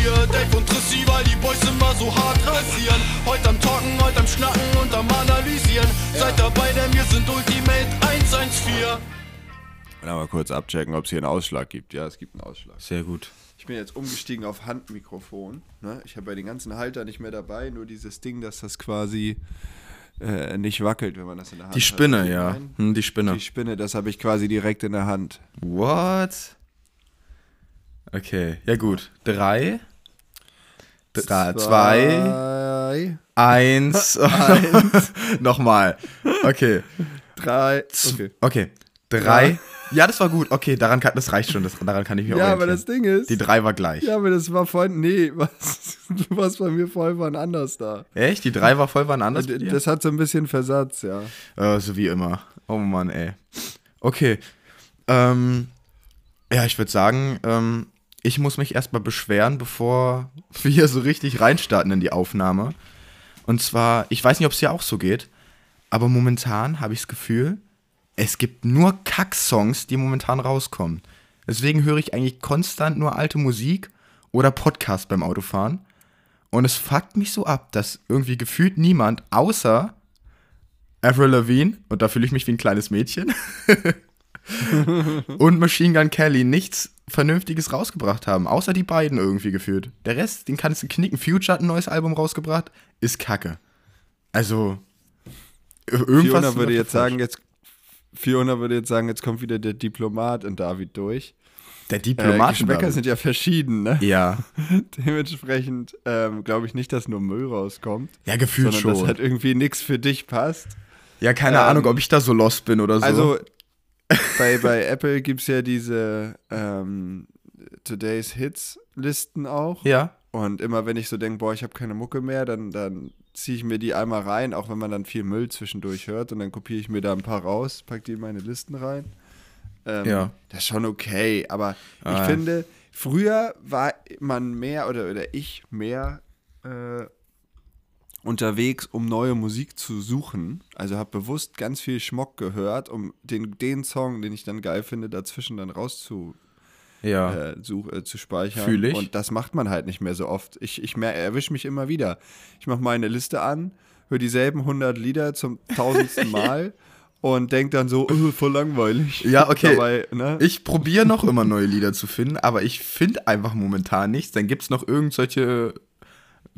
hier. Dave und Trissi, weil die Boys immer so hart rasieren. Heute am Talken, heute am Schnacken und am Analysieren. Seid dabei, denn wir sind Ultimate 114. Dann mal kurz abchecken, ob es hier einen Ausschlag gibt. Ja, es gibt einen Ausschlag. Sehr gut. Ich bin jetzt umgestiegen auf Handmikrofon. Ne? Ich habe ja den ganzen Halter nicht mehr dabei, nur dieses Ding, dass das quasi äh, nicht wackelt, wenn man das in der Hand Die hat. Spinne, Weißt du, ja. was ich mein? Hm, die Spinne. Die Spinne, das habe ich quasi direkt in der Hand. What? Okay, ja gut. Drei. Drei, zwei, Zwei, eins. Nochmal. Okay. drei. Okay. Okay. Drei. Ja, das war gut. Okay, daran kann, das reicht schon. Das, daran kann ich mich Ja, aber das Ding ist. Die drei war gleich. Ja, aber das war vorhin. Nee, was, du warst bei mir voll wann anders da. Echt? Die drei war voll wann anders dir? Das hat so ein bisschen Versatz, ja. Äh, so wie immer. Oh Mann, ey. Okay. Ähm, ja, ich würde sagen, ähm, ich muss mich erstmal beschweren, bevor wir so richtig reinstarten in die Aufnahme. Und zwar, ich weiß nicht, ob es dir auch so geht, aber momentan habe ich das Gefühl, es gibt nur Kack-Songs, die momentan rauskommen. Deswegen höre ich eigentlich konstant nur alte Musik oder Podcast beim Autofahren. Und es fuckt mich so ab, dass irgendwie gefühlt niemand, außer Avril Lavigne, und da fühle ich mich wie ein kleines Mädchen, und Machine Gun Kelly nichts Vernünftiges rausgebracht haben, außer die beiden irgendwie gefühlt. Der Rest, den kannst du knicken. Future hat ein neues Album rausgebracht, ist kacke. Also, ir- irgendwas. Fiona würde jetzt falsch. sagen, jetzt. Fiona würde jetzt sagen, jetzt kommt wieder der Diplomat in David durch. der Äh, Diplomat. Geschmäcker sind ja verschieden, ne? ja, Dementsprechend ähm, glaube ich nicht, dass nur Müll rauskommt. ja, gefühlt sondern dass schon. halt irgendwie nichts für dich passt. ja, keine ähm, Ahnung, ob ich da so lost bin oder so. Also bei, bei Apple gibt es ja diese ähm, Today's Hits Listen auch. ja. Und immer wenn ich so denke, boah, ich habe keine Mucke mehr, dann, dann ziehe ich mir die einmal rein, auch wenn man dann viel Müll zwischendurch hört. Und dann kopiere ich mir da ein paar raus, packe die in meine Listen rein. Ähm, Ja. Das ist schon okay. Aber ich Ah. finde, früher war man mehr oder, oder ich mehr äh, unterwegs, um neue Musik zu suchen. Also habe bewusst ganz viel Schmock gehört, um den, den Song, den ich dann geil finde, dazwischen dann rauszu, Ja. äh, such, äh, zu speichern. Fühl ich. Und das macht man halt nicht mehr so oft. Ich, ich erwische mich immer wieder. Ich mache meine Liste an, höre dieselben 100 Lieder zum tausendsten Mal und denke dann so, oh, voll langweilig. Ja, okay. Dabei, ne? Ich probiere noch immer neue Lieder zu finden, aber ich finde einfach momentan nichts. Dann gibt es noch irgendwelche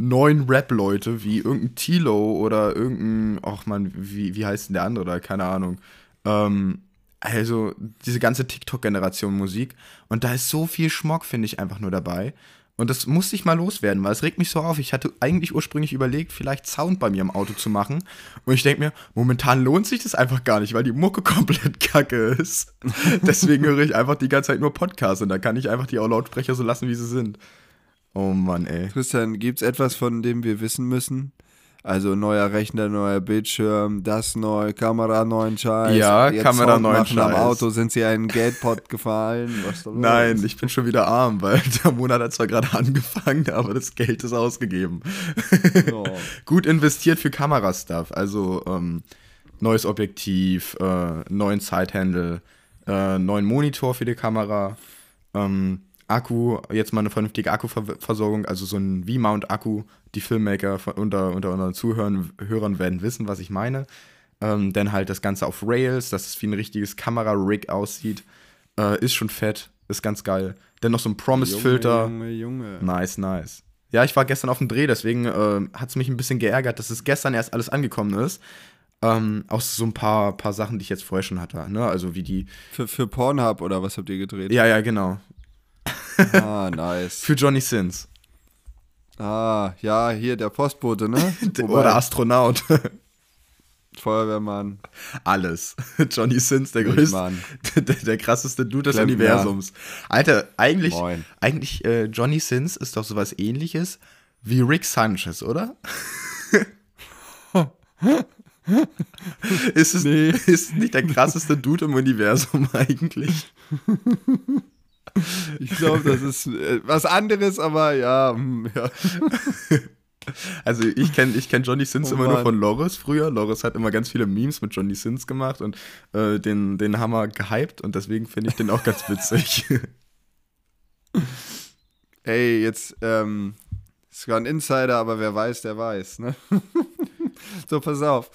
neuen Rap-Leute wie irgendein Tilo oder irgendein, ach man, wie, wie heißt denn der andere da? Keine Ahnung. Ähm, also diese ganze TikTok-Generation Musik. Und da ist so viel Schmock, finde ich, einfach nur dabei. Und das musste ich mal loswerden, weil es regt mich so auf. Ich hatte eigentlich ursprünglich überlegt, vielleicht Sound bei mir im Auto zu machen. Und ich denke mir, momentan lohnt sich das einfach gar nicht, weil die Mucke komplett kacke ist. Deswegen höre ich einfach die ganze Zeit nur Podcasts und da kann ich einfach die Lautsprecher so lassen, wie sie sind. Oh Mann, ey. Christian, gibt es etwas, von dem wir wissen müssen? Also neuer Rechner, neuer Bildschirm, das neu, Kamera, neuen Scheiß. Ja, jetzt Kamera, Sound neuen machen Am Scheiß. Auto sind sie einen Geldpot gefallen. Nein, ich bin schon wieder arm, weil der Monat hat zwar gerade angefangen, aber das Geld ist ausgegeben. Oh. Gut investiert für Kamerastuff, also ähm, neues Objektiv, äh, neuen Sidehandle, äh, neuen Monitor für die Kamera, ähm, Akku, jetzt mal eine vernünftige Akkuversorgung, also so ein V-Mount-Akku. Die Filmmaker von, unter, unter unseren Zuhörern Hörern werden wissen, was ich meine. Ähm, dann halt das Ganze auf Rails, dass es wie ein richtiges Kamera-Rig aussieht. Äh, ist schon fett, ist ganz geil. Dann noch so ein Promise-Filter. Junge, Junge, Junge. Nice, nice. Ja, ich war gestern auf dem Dreh, deswegen äh, hat es mich ein bisschen geärgert, dass es gestern erst alles angekommen ist. Ähm, aus so ein paar, paar Sachen, die ich jetzt vorher schon hatte. Ne? Also wie die. Für, für Pornhub oder was habt ihr gedreht? Ja, ja, genau. Ah, nice. Für Johnny Sins. Ah, ja, hier der Postbote, ne? Wobei, Oder Astronaut. Feuerwehrmann. Alles. Johnny Sins, der größte, Mann. der, der krasseste Dude des Klempner. Universums. Alter, eigentlich, Moin. eigentlich äh, Johnny Sins ist doch sowas ähnliches wie Rick Sanchez, oder? ist es Nee. ist nicht der krasseste Dude im Universum eigentlich? Ich glaube, das ist äh, was anderes, aber ja, hm, ja. Also ich kenne ich kenn Johnny Sins Oh immer nur von Loris früher. Loris hat immer ganz viele Memes mit Johnny Sins gemacht und äh, den, den Hammer gehypt und deswegen finde ich den auch ganz witzig. ey, jetzt ähm, ist zwar ein Insider, aber wer weiß, der weiß, ne? so, pass auf.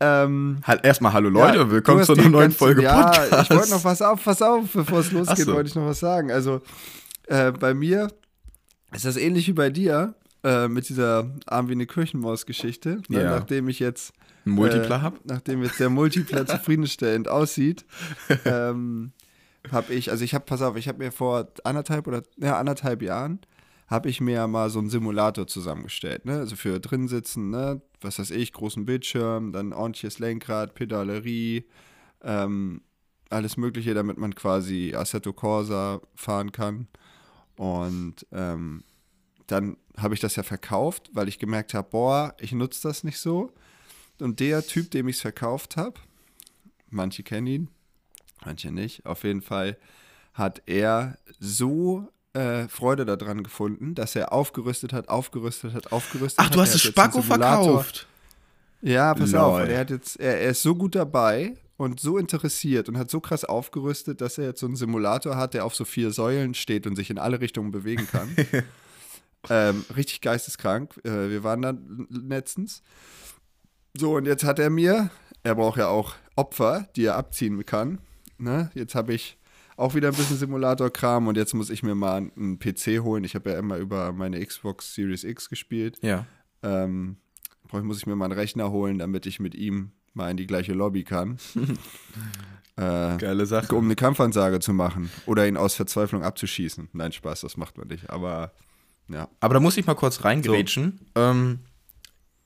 Ähm, Halt erstmal Hallo Leute, ja, willkommen zu einer neuen Folge ja, Podcast. ich wollte noch was auf, pass auf, bevor es losgeht, so. wollte ich noch was sagen. Also, äh, bei mir ist das ähnlich wie bei dir äh, mit dieser Arm wie eine Kirchenmaus-Geschichte. Ne? Ja. Nachdem ich jetzt Ein Multipler äh, hab? Nachdem jetzt der Multipler zufriedenstellend aussieht, ähm, habe ich, also ich habe, pass auf, ich habe mir vor anderthalb oder ja, anderthalb Jahren habe ich mir mal so einen Simulator zusammengestellt, ne? Also für drin sitzen, ne? Was weiß ich, großen Bildschirm, dann ordentliches Lenkrad, Pedalerie, ähm, alles Mögliche, damit man quasi Assetto Corsa fahren kann. Und ähm, dann habe ich das ja verkauft, weil ich gemerkt habe, boah, ich nutze das nicht so. Und der Typ, dem ich es verkauft habe, manche kennen ihn, manche nicht, auf jeden Fall hat er so äh, Freude daran gefunden, dass er aufgerüstet hat, aufgerüstet hat, aufgerüstet Ach, hat. du hast einen Spacko verkauft. Ja, pass Lol. auf. Er, hat jetzt, er, er ist so gut dabei und so interessiert und hat so krass aufgerüstet, dass er jetzt so einen Simulator hat, der auf so vier Säulen steht und sich in alle Richtungen bewegen kann. ähm, richtig geisteskrank. Äh, wir waren da letztens. So, und jetzt hat er mir, er braucht ja auch Opfer, die er abziehen kann. Ne? Jetzt habe ich auch wieder ein bisschen Simulator-Kram und jetzt muss ich mir mal einen PC holen. Ich habe ja immer über meine Xbox Series X gespielt Ja. ähm, muss ich mir mal einen Rechner holen, damit ich mit ihm mal in die gleiche Lobby kann. äh, Geile Sache. um eine Kampfansage zu machen oder ihn aus Verzweiflung abzuschießen. Nein, Spaß, das macht man nicht. Aber ja. Aber da muss ich mal kurz reingrätschen. Ähm,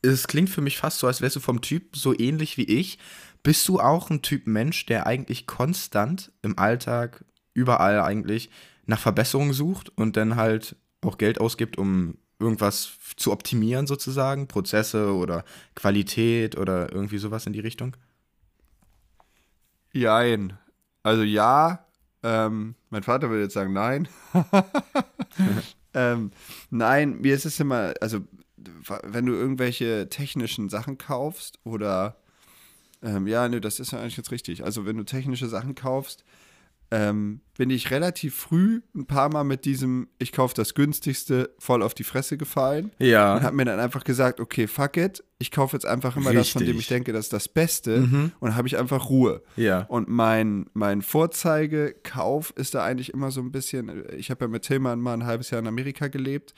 es klingt für mich fast so, als wärst du vom Typ so ähnlich wie ich. Bist du auch ein Typ Mensch, der eigentlich konstant im Alltag, überall eigentlich, nach Verbesserungen sucht und dann halt auch Geld ausgibt, um irgendwas zu optimieren sozusagen? Prozesse oder Qualität oder irgendwie sowas in die Richtung? Jein. Also ja, ähm, mein Vater würde jetzt sagen nein. ähm, nein, mir ist es immer, also wenn du irgendwelche technischen Sachen kaufst oder ähm, ja, ne, das ist ja eigentlich jetzt richtig. Also wenn du technische Sachen kaufst, ähm, bin ich relativ früh ein paar Mal mit diesem, ich kaufe das günstigste, voll auf die Fresse gefallen. Ja. Und habe mir dann einfach gesagt, okay, fuck it, ich kaufe jetzt einfach immer das, von dem Richtig. ich denke, das ist das Beste. Und dann habe ich einfach Ruhe. Ja. Und mein, mein Vorzeigekauf ist da eigentlich immer so ein bisschen, ich habe ja mit Tillmann mal ein halbes Jahr in Amerika gelebt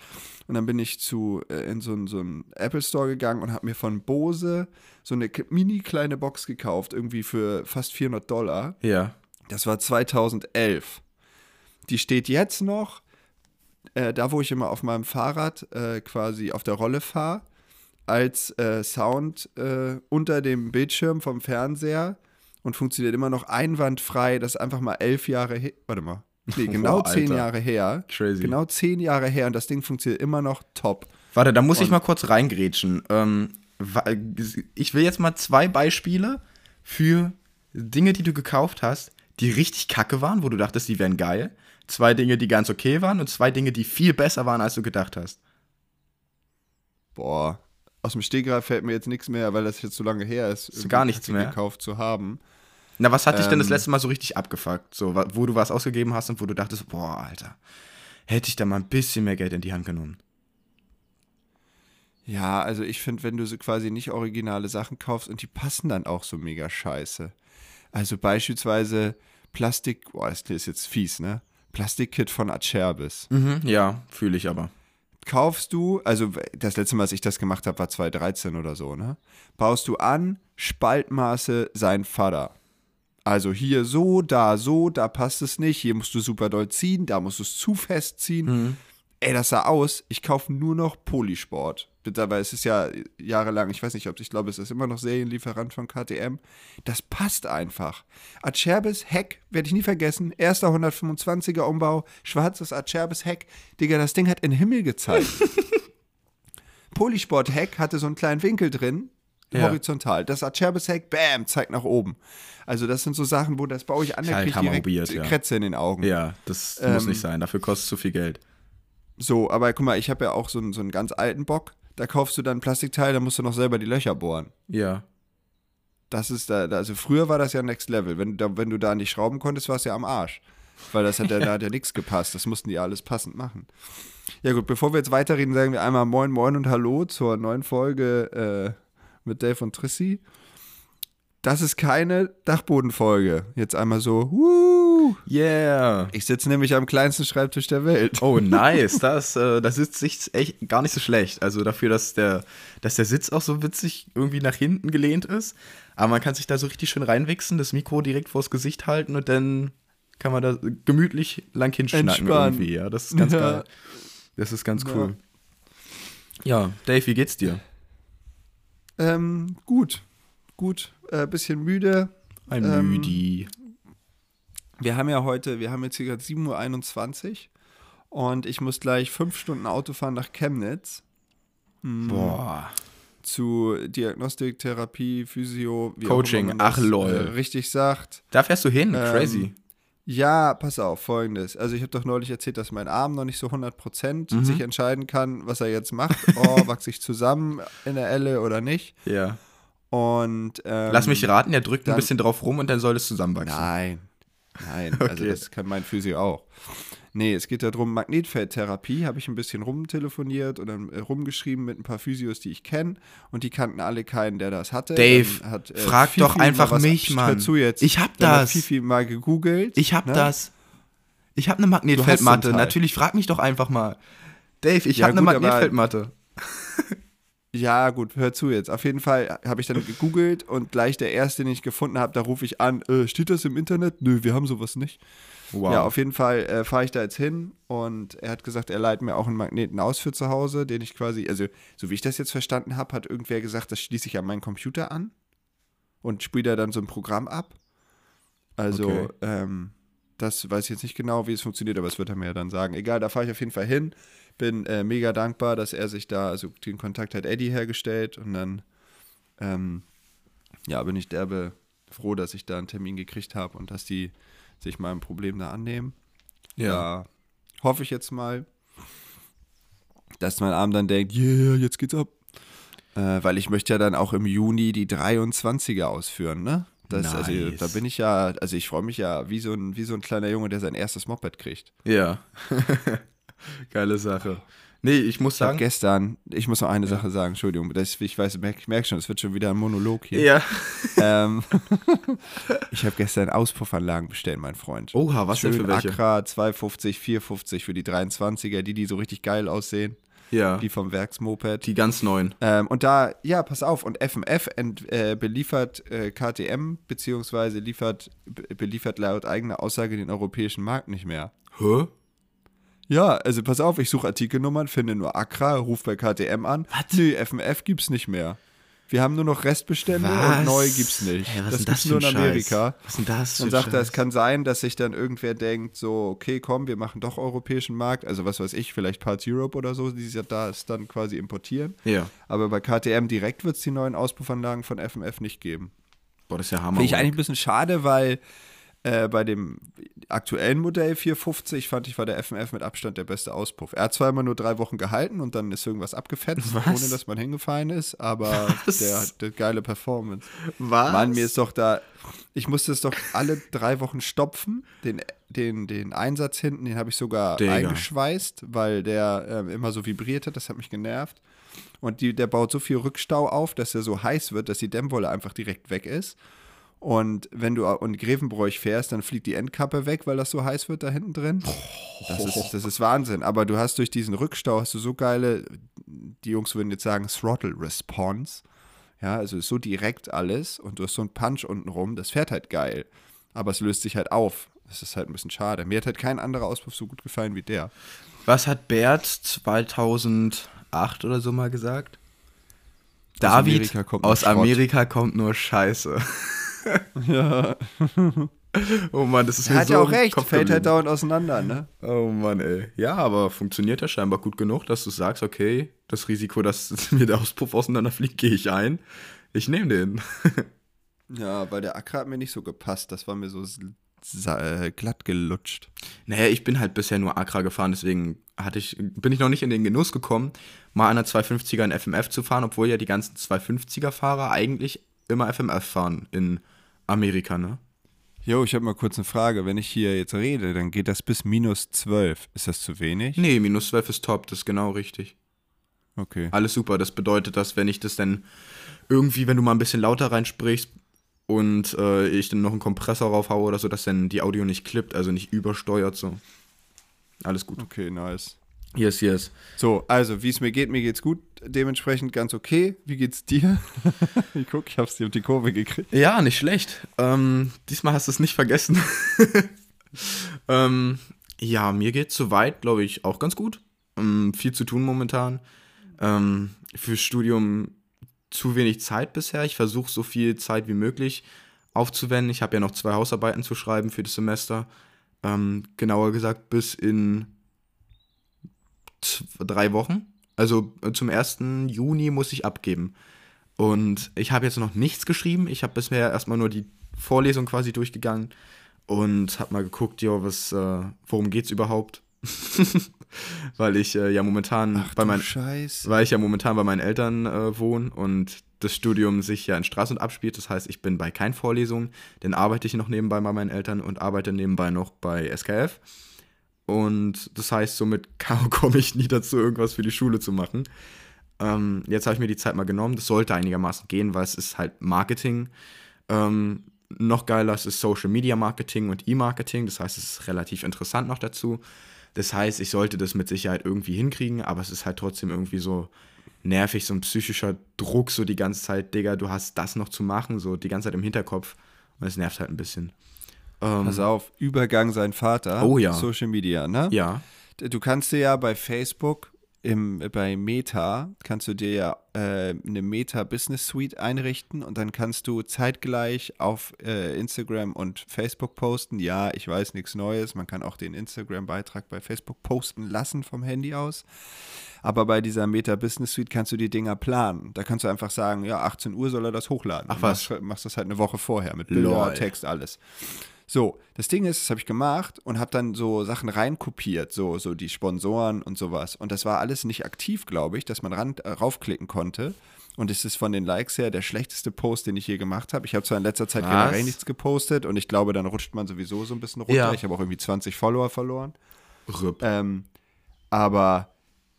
und dann bin ich zu, äh, in so einen so einen Apple Store gegangen und habe mir von Bose so eine mini kleine Box gekauft, irgendwie für fast 400 Dollar. Ja. Das war 2011. Die steht jetzt noch, äh, da wo ich immer auf meinem Fahrrad äh, quasi auf der Rolle fahre, als äh, Sound äh, unter dem Bildschirm vom Fernseher und funktioniert immer noch einwandfrei. Das ist einfach mal elf Jahre her. Warte mal. Nee, genau Boah, zehn Alter. Jahre her. Crazy. Genau zehn Jahre her und das Ding funktioniert immer noch top. Warte, da muss ich Und- mal kurz reingrätschen. Ähm, ich will jetzt mal zwei Beispiele für Dinge, die du gekauft hast, die richtig kacke waren, wo du dachtest, die wären geil. Zwei Dinge, die ganz okay waren und zwei Dinge, die viel besser waren, als du gedacht hast. Boah. Aus dem Stegreif fällt mir jetzt nichts mehr, weil das jetzt so lange her ist, irgendwie gar nichts mehr? gekauft zu haben. Na, was hat dich denn das Ähm. letzte Mal so richtig abgefuckt? So, wo du was ausgegeben hast und wo du dachtest, boah, Alter, hätte ich da mal ein bisschen mehr Geld in die Hand genommen. Ja, also ich finde, wenn du so quasi nicht originale Sachen kaufst und die passen dann auch so mega scheiße. Also beispielsweise Plastik, boah, das ist jetzt fies, ne? Plastikkit von Acerbis. Mhm, ja, fühle ich aber. Kaufst du, also das letzte Mal, als ich das gemacht habe, war 2013 oder so, ne? Baust du an, Spaltmaße sein Vater. Also hier so, da so, da passt es nicht, hier musst du super doll ziehen, da musst du es zu fest ziehen. Ey, das sah aus, ich kaufe nur noch Polisport. Dabei ist es ja jahrelang, ich weiß nicht, ob ich glaube, es ist immer noch Serienlieferant von KTM. Das passt einfach. Acerbis Heck, werde ich nie vergessen. Erster 125er Umbau, schwarzes Acerbis Heck. Digga, das Ding hat in den Himmel gezeigt. Polisport Heck hatte so einen kleinen Winkel drin, Ja. horizontal. Das Acerbis Heck, bam, zeigt nach oben. Also das sind so Sachen, wo das baue ich an, Ist da halt krieg ich direkt hammerprobiert, ja. Krätze in den Augen. Ja, das Ähm, muss nicht sein. Dafür kostet es zu viel Geld. So, aber guck mal, ich habe ja auch so einen, so einen ganz alten Bock. Da kaufst du dann Plastikteil, da musst du noch selber die Löcher bohren. Ja. Das ist da, also früher war das ja Next Level. Wenn, da, wenn du da nicht schrauben konntest, warst du ja am Arsch. Weil das hat ja, da hat ja nichts gepasst. Das mussten die alles passend machen. Ja gut, bevor wir jetzt weiterreden, sagen wir einmal Moin Moin und Hallo zur neuen Folge äh, mit Dave und Trissi. Das ist keine Dachbodenfolge. Jetzt einmal so, wuh. Yeah. Ich sitze nämlich am kleinsten Schreibtisch der Welt. Oh, nice. Das, äh, das sitzt sich echt gar nicht so schlecht. Also dafür, dass der, dass der Sitz auch so witzig irgendwie nach hinten gelehnt ist. Aber man kann sich da so richtig schön reinwichsen, das Mikro direkt vors Gesicht halten und dann kann man da gemütlich lang hinschnacken Entspannen. irgendwie. Ja, das ist ganz Ja. geil. Das ist ganz cool. Ja, Dave, wie geht's dir? Ähm, gut, gut, äh, bisschen müde. Ein Ähm, Müdi. Wir haben ja heute, wir haben jetzt hier gerade 7.21 Uhr und ich muss gleich fünf Stunden Auto fahren nach Chemnitz Boah. zu Diagnostik, Therapie, Physio, wie Coaching. Ach, das, lol. Äh, richtig sagt. Da fährst du hin? Ähm, Crazy. Ja, pass auf, folgendes. Also ich habe doch neulich erzählt, dass mein Arm noch nicht so 100% Mhm. sich entscheiden kann, was er jetzt macht. Oh, wachse ich zusammen in der Elle oder nicht? Ja. Und ähm, Lass mich raten, der drückt ein dann- bisschen drauf rum und dann soll es zusammenwachsen. Nein, nein, also Okay. das kann mein Physio auch. Nee, es geht darum, Magnetfeldtherapie, habe ich ein bisschen rumtelefoniert und dann äh, rumgeschrieben mit ein paar Physios, die ich kenne und die kannten alle keinen, der das hatte. Dave, hat, äh, frag Fifi doch einfach mich, Mann. Zu jetzt. Ich hab Dann hat das. Fifi mal gegoogelt. Ich hab ne? das. Ich hab eine Magnetfeldmatte. ein. Natürlich, frag mich doch einfach mal. Dave, ich Ja, hab eine Magnetfeldmatte. Ja, gut, hör zu jetzt. Auf jeden Fall habe ich dann gegoogelt und gleich der erste, den ich gefunden habe, da rufe ich an, äh, steht das im Internet? Nö, wir haben sowas nicht. Wow. Ja, auf jeden Fall äh, fahre ich da jetzt hin und er hat gesagt, er leitet mir auch einen Magneten aus für zu Hause, den ich quasi, also so wie ich das jetzt verstanden habe, hat irgendwer gesagt, das schließe ich an meinen Computer an und spielt er dann so ein Programm ab. Also, Okay. ähm, das weiß ich jetzt nicht genau, wie es funktioniert, aber das wird er mir ja dann sagen. Egal, da fahre ich auf jeden Fall hin. Bin äh, mega dankbar, dass er sich da, also den Kontakt hat Eddie hergestellt und dann, ähm, ja, bin ich derbe froh, dass ich da einen Termin gekriegt habe und dass die sich meinem Problem da annehmen. ja. Da hoffe ich jetzt mal, dass mein Arm dann denkt, yeah, jetzt geht's ab. Äh, weil ich möchte ja dann auch im Juni die 23er ausführen, ne? Das, also, Nice. da bin ich ja, also ich freue mich ja wie so, ein, wie so ein kleiner Junge, der sein erstes Moped kriegt. Ja. Geile Sache. Nee, ich muss Ich sagen. gestern, ich muss noch eine Sache sagen, Entschuldigung, das, ich weiß, merk, ich merke schon, es wird schon wieder ein Monolog hier. Ja. Ähm, ich habe gestern Auspuffanlagen bestellt, mein Freund. Oha, was denn Schön für welche? Accra 250, 450 für die 23er, die, die so richtig geil aussehen, Ja. die vom Werksmoped. Die ganz neuen. Ähm, und da, ja, pass auf, und FMF ent, äh, beliefert äh, KTM, beziehungsweise liefert, be beliefert laut eigener Aussage den europäischen Markt nicht mehr. Hä? Ja, also pass auf, ich suche Artikelnummern, finde nur Accra, ruf bei KTM an. Was? Nö, FMF gibt's nicht mehr. Wir haben nur noch Restbestände und neu gibt's nicht. Hey, was das ist gibt's das nur in Amerika. Scheiß? Was ist denn das Und sagt er, es kann sein, dass sich dann irgendwer denkt, so, okay, komm, wir machen doch europäischen Markt, also was weiß ich, vielleicht Parts Europe oder so, die da es dann quasi importieren. Ja. Aber bei KTM direkt wird es die neuen Auspuffanlagen von FMF nicht geben. Boah, das ist ja Hammer. Finde ich eigentlich ein bisschen schade, weil äh, bei dem aktuellen Modell 450 fand ich, war der FMF mit Abstand der beste Auspuff. Er hat zwar immer nur drei Wochen gehalten und dann ist irgendwas abgefetzt, Was? ohne dass man hingefallen ist, aber Was? der hat eine geile Performance. Was? Mann, mir ist doch da, ich musste es doch alle drei Wochen stopfen. Den, den, den Einsatz hinten, den habe ich sogar Digga. eingeschweißt, weil der ähm, immer so vibriert hat, das hat mich genervt. Und die, der baut so viel Rückstau auf, dass er so heiß wird, dass die Dämmwolle einfach direkt weg ist. Und wenn du in Grevenbroich fährst, dann fliegt die Endkappe weg, weil das so heiß wird da hinten drin. Das ist, das ist Wahnsinn. Aber du hast durch diesen Rückstau hast du so geile, die Jungs würden jetzt sagen, Throttle Response. Ja, also ist so direkt alles und du hast so einen Punch unten rum, das fährt halt geil. Aber es löst sich halt auf. Das ist halt ein bisschen schade. Mir hat halt kein anderer Auspuff so gut gefallen wie der. Was hat Bert 2008 oder so mal gesagt? David, Amerika kommt nur aus. Amerika kommt nur Scheiße. Ja. Oh Mann, das ist Er mir hat so ja auch recht, Kopf fällt halt dauernd auseinander, ne? Oh Mann, ey. Ja, aber funktioniert ja scheinbar gut genug, dass du sagst, okay, das Risiko, dass mir der Auspuff auseinanderfliegt, gehe ich ein. Ich nehme den. Ja, weil der Acker hat mir nicht so gepasst. Das war mir so äh, glatt gelutscht. Naja, ich bin halt bisher nur Accra gefahren, deswegen hatte ich, bin ich noch nicht in den Genuss gekommen, mal einer 250er in FMF zu fahren, obwohl ja die ganzen 250er-Fahrer eigentlich immer FMF fahren in Amerika, ne? Jo, ich habe mal kurz eine Frage. Wenn ich hier jetzt rede, dann geht das bis minus 12. Ist das zu wenig? Nee, minus 12 ist top, das ist genau richtig. Okay. Alles super. Das bedeutet, dass wenn ich das dann irgendwie, wenn du mal ein bisschen lauter reinsprichst und äh, ich dann noch einen Kompressor raufhaue oder so, dass dann die Audio nicht klippt, also nicht übersteuert so. Alles gut. Okay, nice. Yes, yes. So, also, wie es mir geht, mir geht's gut. Dementsprechend ganz okay. Wie geht's dir? ich guck, ich hab's dir auf die Kurve gekriegt. Ja, nicht schlecht. Ähm, diesmal hast du es nicht vergessen. ähm, ja, mir geht's soweit, glaube ich, auch ganz gut. Ähm, viel zu tun momentan. Ähm, fürs Studium zu wenig Zeit bisher. Ich versuche so viel Zeit wie möglich aufzuwenden. Ich habe ja noch zwei Hausarbeiten zu schreiben für das Semester. Ähm, genauer gesagt bis in drei Wochen. Also äh, zum 1. Juni muss ich abgeben. Und ich habe jetzt noch nichts geschrieben. Ich habe bisher erstmal nur die Vorlesung quasi durchgegangen und habe mal geguckt, jo, was, äh, worum geht's überhaupt? weil ich äh, ja momentan Ach, bei meinen weil ich ja momentan bei meinen Eltern äh, wohne und das Studium sich ja in Straße abspielt. Das heißt, ich bin bei keinen Vorlesungen, dann arbeite ich noch nebenbei bei meinen Eltern und arbeite nebenbei noch bei SKF. Und das heißt, somit komme ich nie dazu, irgendwas für die Schule zu machen. Ähm, jetzt habe ich mir die Zeit mal genommen. Das sollte einigermaßen gehen, weil es ist halt Marketing. Ähm, noch geiler, es ist Social Media Marketing und E-Marketing. Das heißt, es ist relativ interessant noch dazu. Das heißt, ich sollte das mit Sicherheit irgendwie hinkriegen, aber es ist halt trotzdem irgendwie so nervig, so ein psychischer Druck, so die ganze Zeit, Digga, du hast das noch zu machen, so die ganze Zeit im Hinterkopf. Und es nervt halt ein bisschen. Ähm, Pass auf, Übergang sein Vater. Oh ja. Social Media, ne? ja. Du kannst dir ja bei Facebook, im, bei Meta, kannst du dir ja äh, eine Meta Business Suite einrichten und dann kannst du zeitgleich auf äh, Instagram und Facebook posten. Ja, ich weiß nichts Neues. Man kann auch den Instagram-Beitrag bei Facebook posten lassen vom Handy aus. Aber bei dieser Meta Business Suite kannst du die Dinger planen. Da kannst du einfach sagen, ja, 18 Uhr soll er das hochladen. Ach was. Machst, machst das halt eine Woche vorher mit Bilder. Text, alles. So, das Ding ist, das habe ich gemacht und habe dann so Sachen reinkopiert, so, so die Sponsoren und sowas. Und das war alles nicht aktiv, glaube ich, dass man ran, äh, raufklicken konnte. Und es ist von den Likes her der schlechteste Post, den ich je gemacht habe. Ich habe zwar in letzter Zeit Was? generell nichts gepostet und ich glaube, dann rutscht man sowieso so ein bisschen runter. Ja. Ich habe auch irgendwie 20 Follower verloren. Rüpp. Ähm, aber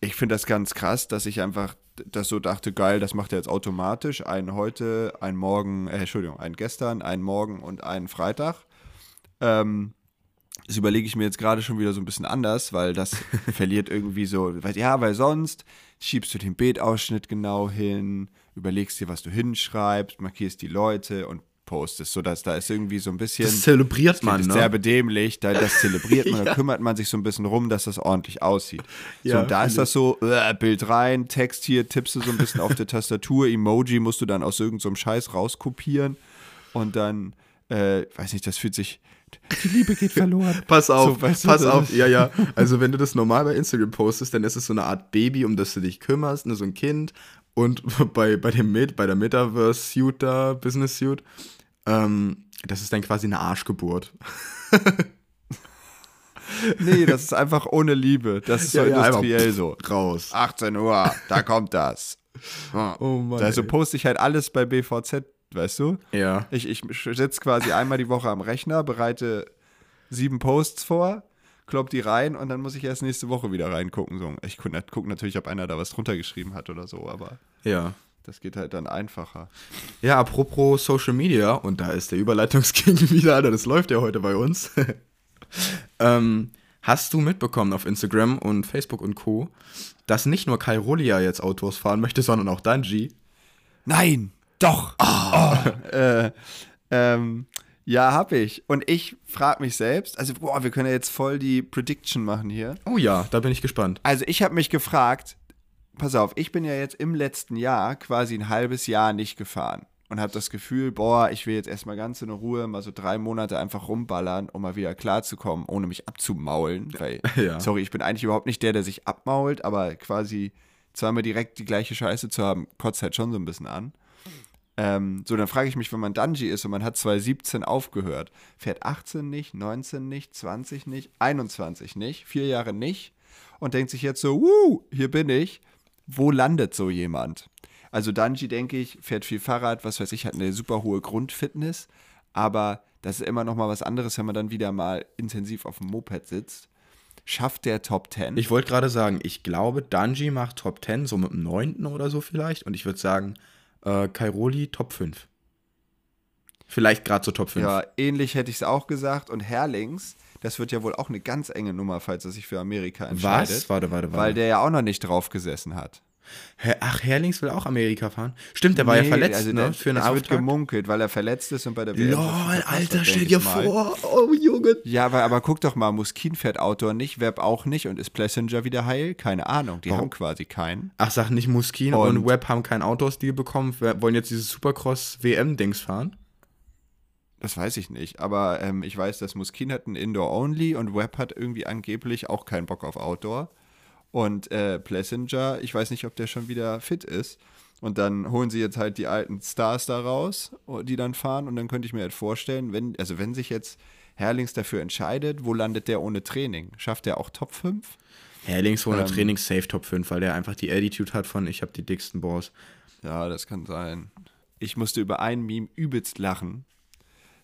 ich finde das ganz krass, dass ich einfach das so dachte, geil, das macht er jetzt automatisch. Einen heute, einen morgen, äh, Entschuldigung, einen gestern, einen morgen und einen Freitag. Ähm, das überlege ich mir jetzt gerade schon wieder so ein bisschen anders, weil das verliert irgendwie so, weil, ja, weil sonst schiebst du den Bildausschnitt genau hin, überlegst dir, was du hinschreibst, markierst die Leute und postest, sodass da ist irgendwie so ein bisschen Das zelebriert man, das ist ne? sehr bedämlich, da, das zelebriert man, da Ja. kümmert man sich so ein bisschen rum, dass das ordentlich aussieht. so, Ja, und da ist das so, äh, Bild rein, Text hier, tippst du so ein bisschen auf der Tastatur, Emoji musst du dann aus irgendeinem so Scheiß rauskopieren und dann, äh, weiß nicht, das fühlt sich, die Liebe geht verloren. Pass auf, So, weißt du, pass auf, ja, ja. Also wenn du das normal bei Instagram postest, dann ist es so eine Art Baby, um das du dich kümmerst, ne, so ein Kind. Und bei, bei dem Met, bei der Metaverse-Suit da, Business-Suit, ähm, das ist dann quasi eine Arschgeburt. Nee, das ist einfach ohne Liebe. Das ist so Ja, ja, industriell so. Raus. 18 Uhr, da kommt das. Ja. Oh Mann. Also ey. poste ich halt alles bei BVZ, weißt du? ja. Ich, ich sitze quasi einmal die Woche am Rechner, bereite sieben Posts vor, klopp die rein und dann muss ich erst nächste Woche wieder reingucken. So. Ich gucke guck natürlich, ob einer da was drunter geschrieben hat oder so, aber Ja. das geht halt dann einfacher. Ja, apropos Social Media, und da ist der Überleitungsking wieder, Alter, das läuft ja heute bei uns. ähm, hast du mitbekommen auf Instagram und Facebook und Co., dass nicht nur Kai Rolia jetzt Autos fahren möchte, sondern auch Danji? Nein, doch. Oh, äh, ähm, ja, hab ich. Und ich frage mich selbst, also boah, wir können ja jetzt voll die Prediction machen hier. Oh ja, da bin ich gespannt. Also ich habe mich gefragt, pass auf, ich bin ja jetzt im letzten Jahr quasi ein halbes Jahr nicht gefahren und habe das Gefühl, boah, ich will jetzt erstmal ganz in Ruhe mal so drei Monate einfach rumballern, um mal wieder klarzukommen, ohne mich abzumaulen. Weil, Ja. sorry, ich bin eigentlich überhaupt nicht der, der sich abmault, aber quasi zweimal direkt die gleiche Scheiße zu haben, kotzt halt schon so ein bisschen an. Ähm, so, dann frage ich mich, wenn man Dungy ist und man hat 2017 aufgehört, fährt 18 nicht, 19 nicht, 20 nicht, 21 nicht, vier Jahre nicht und denkt sich jetzt so, wuh, hier bin ich. Wo landet so jemand? Also Dungy, denke ich, fährt viel Fahrrad, was weiß ich, hat eine super hohe Grundfitness, aber das ist immer noch mal was anderes, wenn man dann wieder mal intensiv auf dem Moped sitzt. Schafft der Top 10? Ich wollte gerade sagen, ich glaube, Danji macht Top 10, so mit dem 9. oder so vielleicht. Und ich würde sagen, äh, Kairoli Top 5. Vielleicht gerade so Top 5. Ja, ähnlich hätte ich es auch gesagt. Und Herlings, das wird ja wohl auch eine ganz enge Nummer, falls er sich für Amerika entscheidet. Was? Warte, warte, warte. Weil der ja auch noch nicht drauf gesessen hat. Ach, Herlings will auch Amerika fahren. Stimmt, der war ja Nee, verletzt, also ne? der- Für einen es wird Auftrag. gemunkelt, weil er verletzt ist und bei der WM Lol, hat, Alter, stell dir vor. Oh, Junge. Ja, aber, aber guck doch mal, Muskin fährt Outdoor nicht, Web auch nicht und ist Plessinger wieder heil? Keine Ahnung, die Warum? haben quasi keinen. Ach, sag nicht, Muskin und, Und- Webb haben keinen Outdoor-Stil bekommen, wir wollen jetzt dieses Supercross-WM-Dings fahren. Das weiß ich nicht, aber ähm, ich weiß, dass Muskin hat ein Indoor-Only und Webb hat irgendwie angeblich auch keinen Bock auf Outdoor. Und äh, Plessinger, ich weiß nicht, ob der schon wieder fit ist. Und dann holen sie jetzt halt die alten Stars da raus, die dann fahren. Und dann könnte ich mir halt vorstellen, wenn, also wenn sich jetzt Herlings dafür entscheidet, wo landet der ohne Training? Schafft der auch Top 5? Herlings ohne Ähm. Training safe Top 5, weil der einfach die Attitude hat von ich habe die dicksten Balls. Ja, das kann sein. Ich musste über ein Meme übelst lachen.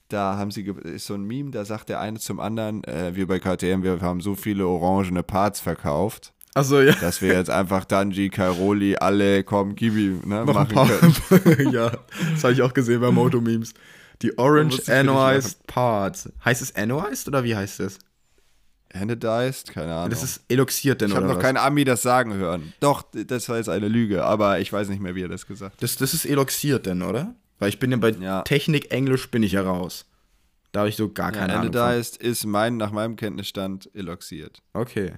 Da haben sie, ist so ein Meme, da sagt der eine zum anderen, äh, wir bei KTM, wir haben so viele orangene Parts verkauft, Achso, ja. dass wir jetzt einfach Danji, Kairoli, alle, komm, gib ihm, ne, Noch machen können. ja, das habe ich auch gesehen bei Moto-Memes. Die Orange ich Anodized Parts. Heißt es Anodized oder wie heißt es? Anodized, keine Ahnung. Das ist eloxiert denn ich habe oder noch was? keinen Ami das sagen hören. Doch, das war jetzt eine Lüge, aber ich weiß nicht mehr, wie er das gesagt hat. Das, das ist eloxiert denn, oder? Weil ich bin ja bei Ja. Technik Englisch bin ich ja raus. Da habe ich so gar keine Ja, Ahnung. Anodized ist mein, nach meinem Kenntnisstand eloxiert. Okay.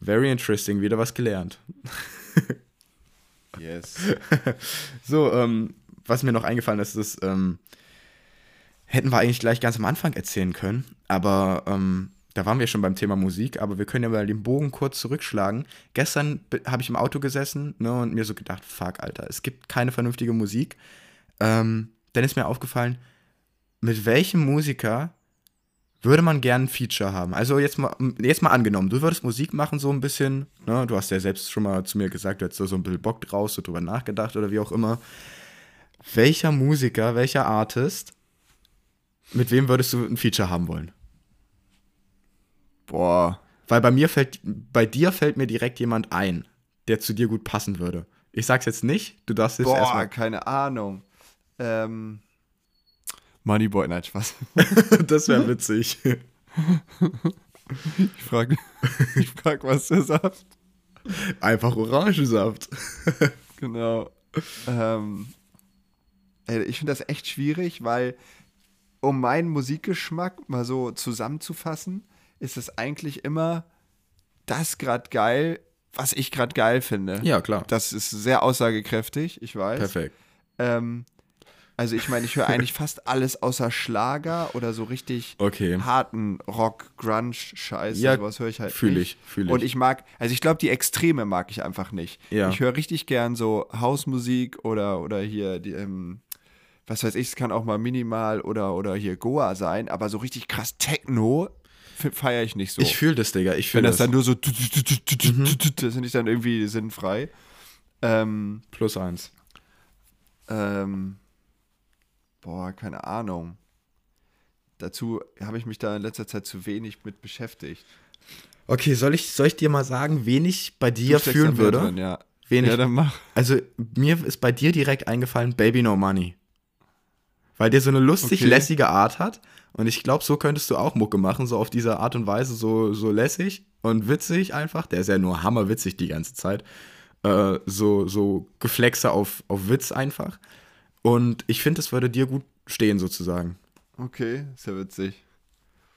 Very interesting, wieder was gelernt. Yes. So, ähm, was mir noch eingefallen ist, ist, ähm, hätten wir eigentlich gleich ganz am Anfang erzählen können, aber ähm, da waren wir schon beim Thema Musik, aber wir können ja mal den Bogen kurz zurückschlagen. Gestern habe ich im Auto gesessen ne, und mir so gedacht, fuck, Alter, es gibt keine vernünftige Musik. Ähm, dann ist mir aufgefallen, mit welchem Musiker würde man gern ein Feature haben? Also jetzt mal, jetzt mal angenommen, du würdest Musik machen, so ein bisschen, ne? du hast ja selbst schon mal zu mir gesagt, du hättest so ein bisschen Bock draus, so drüber nachgedacht oder wie auch immer. Welcher Musiker, welcher Artist, mit wem würdest du ein Feature haben wollen? Boah. Weil bei mir fällt, bei dir fällt mir direkt jemand ein, der zu dir gut passen würde. Ich sag's jetzt nicht, du darfst jetzt Boah, erstmal. keine Ahnung. Ähm, Moneyboy, nein, Spaß. das wäre witzig. Ich frage, ich frag, was der sagt. Einfach Orangensaft. Genau. Ähm, ich finde das echt schwierig, weil um meinen Musikgeschmack mal so zusammenzufassen, ist es eigentlich immer das gerade geil, was ich gerade geil finde. Ja, klar. Das ist sehr aussagekräftig, ich weiß. Perfekt. Ähm, also ich meine, ich höre eigentlich fast alles außer Schlager oder so richtig Okay. harten Rock, Grunge, Scheiße, Ja, sowas höre ich halt fühl nicht. ich, fühl ich. Und ich mag, also ich glaube, die Extreme mag ich einfach nicht. Ja. Ich höre richtig gern so Hausmusik oder, oder hier die, ähm, was weiß ich, es kann auch mal minimal oder, oder hier Goa sein, aber so richtig krass Techno feiere ich nicht so. Ich fühle das, Digga. Ich Wenn fühle das das. dann nur so, das finde ich dann irgendwie sinnfrei. Ähm, Plus eins. ähm, boah, keine Ahnung. Dazu habe ich mich da in letzter Zeit zu wenig mit beschäftigt. Okay, soll ich, soll ich dir mal sagen, wen ich bei dir fühlen würde? Drin, ja. Wen ja, ich- dann mach. Also, mir ist bei dir direkt eingefallen, Baby No Money. Weil der so eine lustig Okay. lässige Art hat. Und ich glaube, so könntest du auch Mucke machen, so auf diese Art und Weise, so, so lässig und witzig einfach. Der ist ja nur hammerwitzig die ganze Zeit. Äh, so, so Geflexe auf, auf Witz einfach. Und ich finde, es würde dir gut stehen, sozusagen. Okay, ist ja witzig.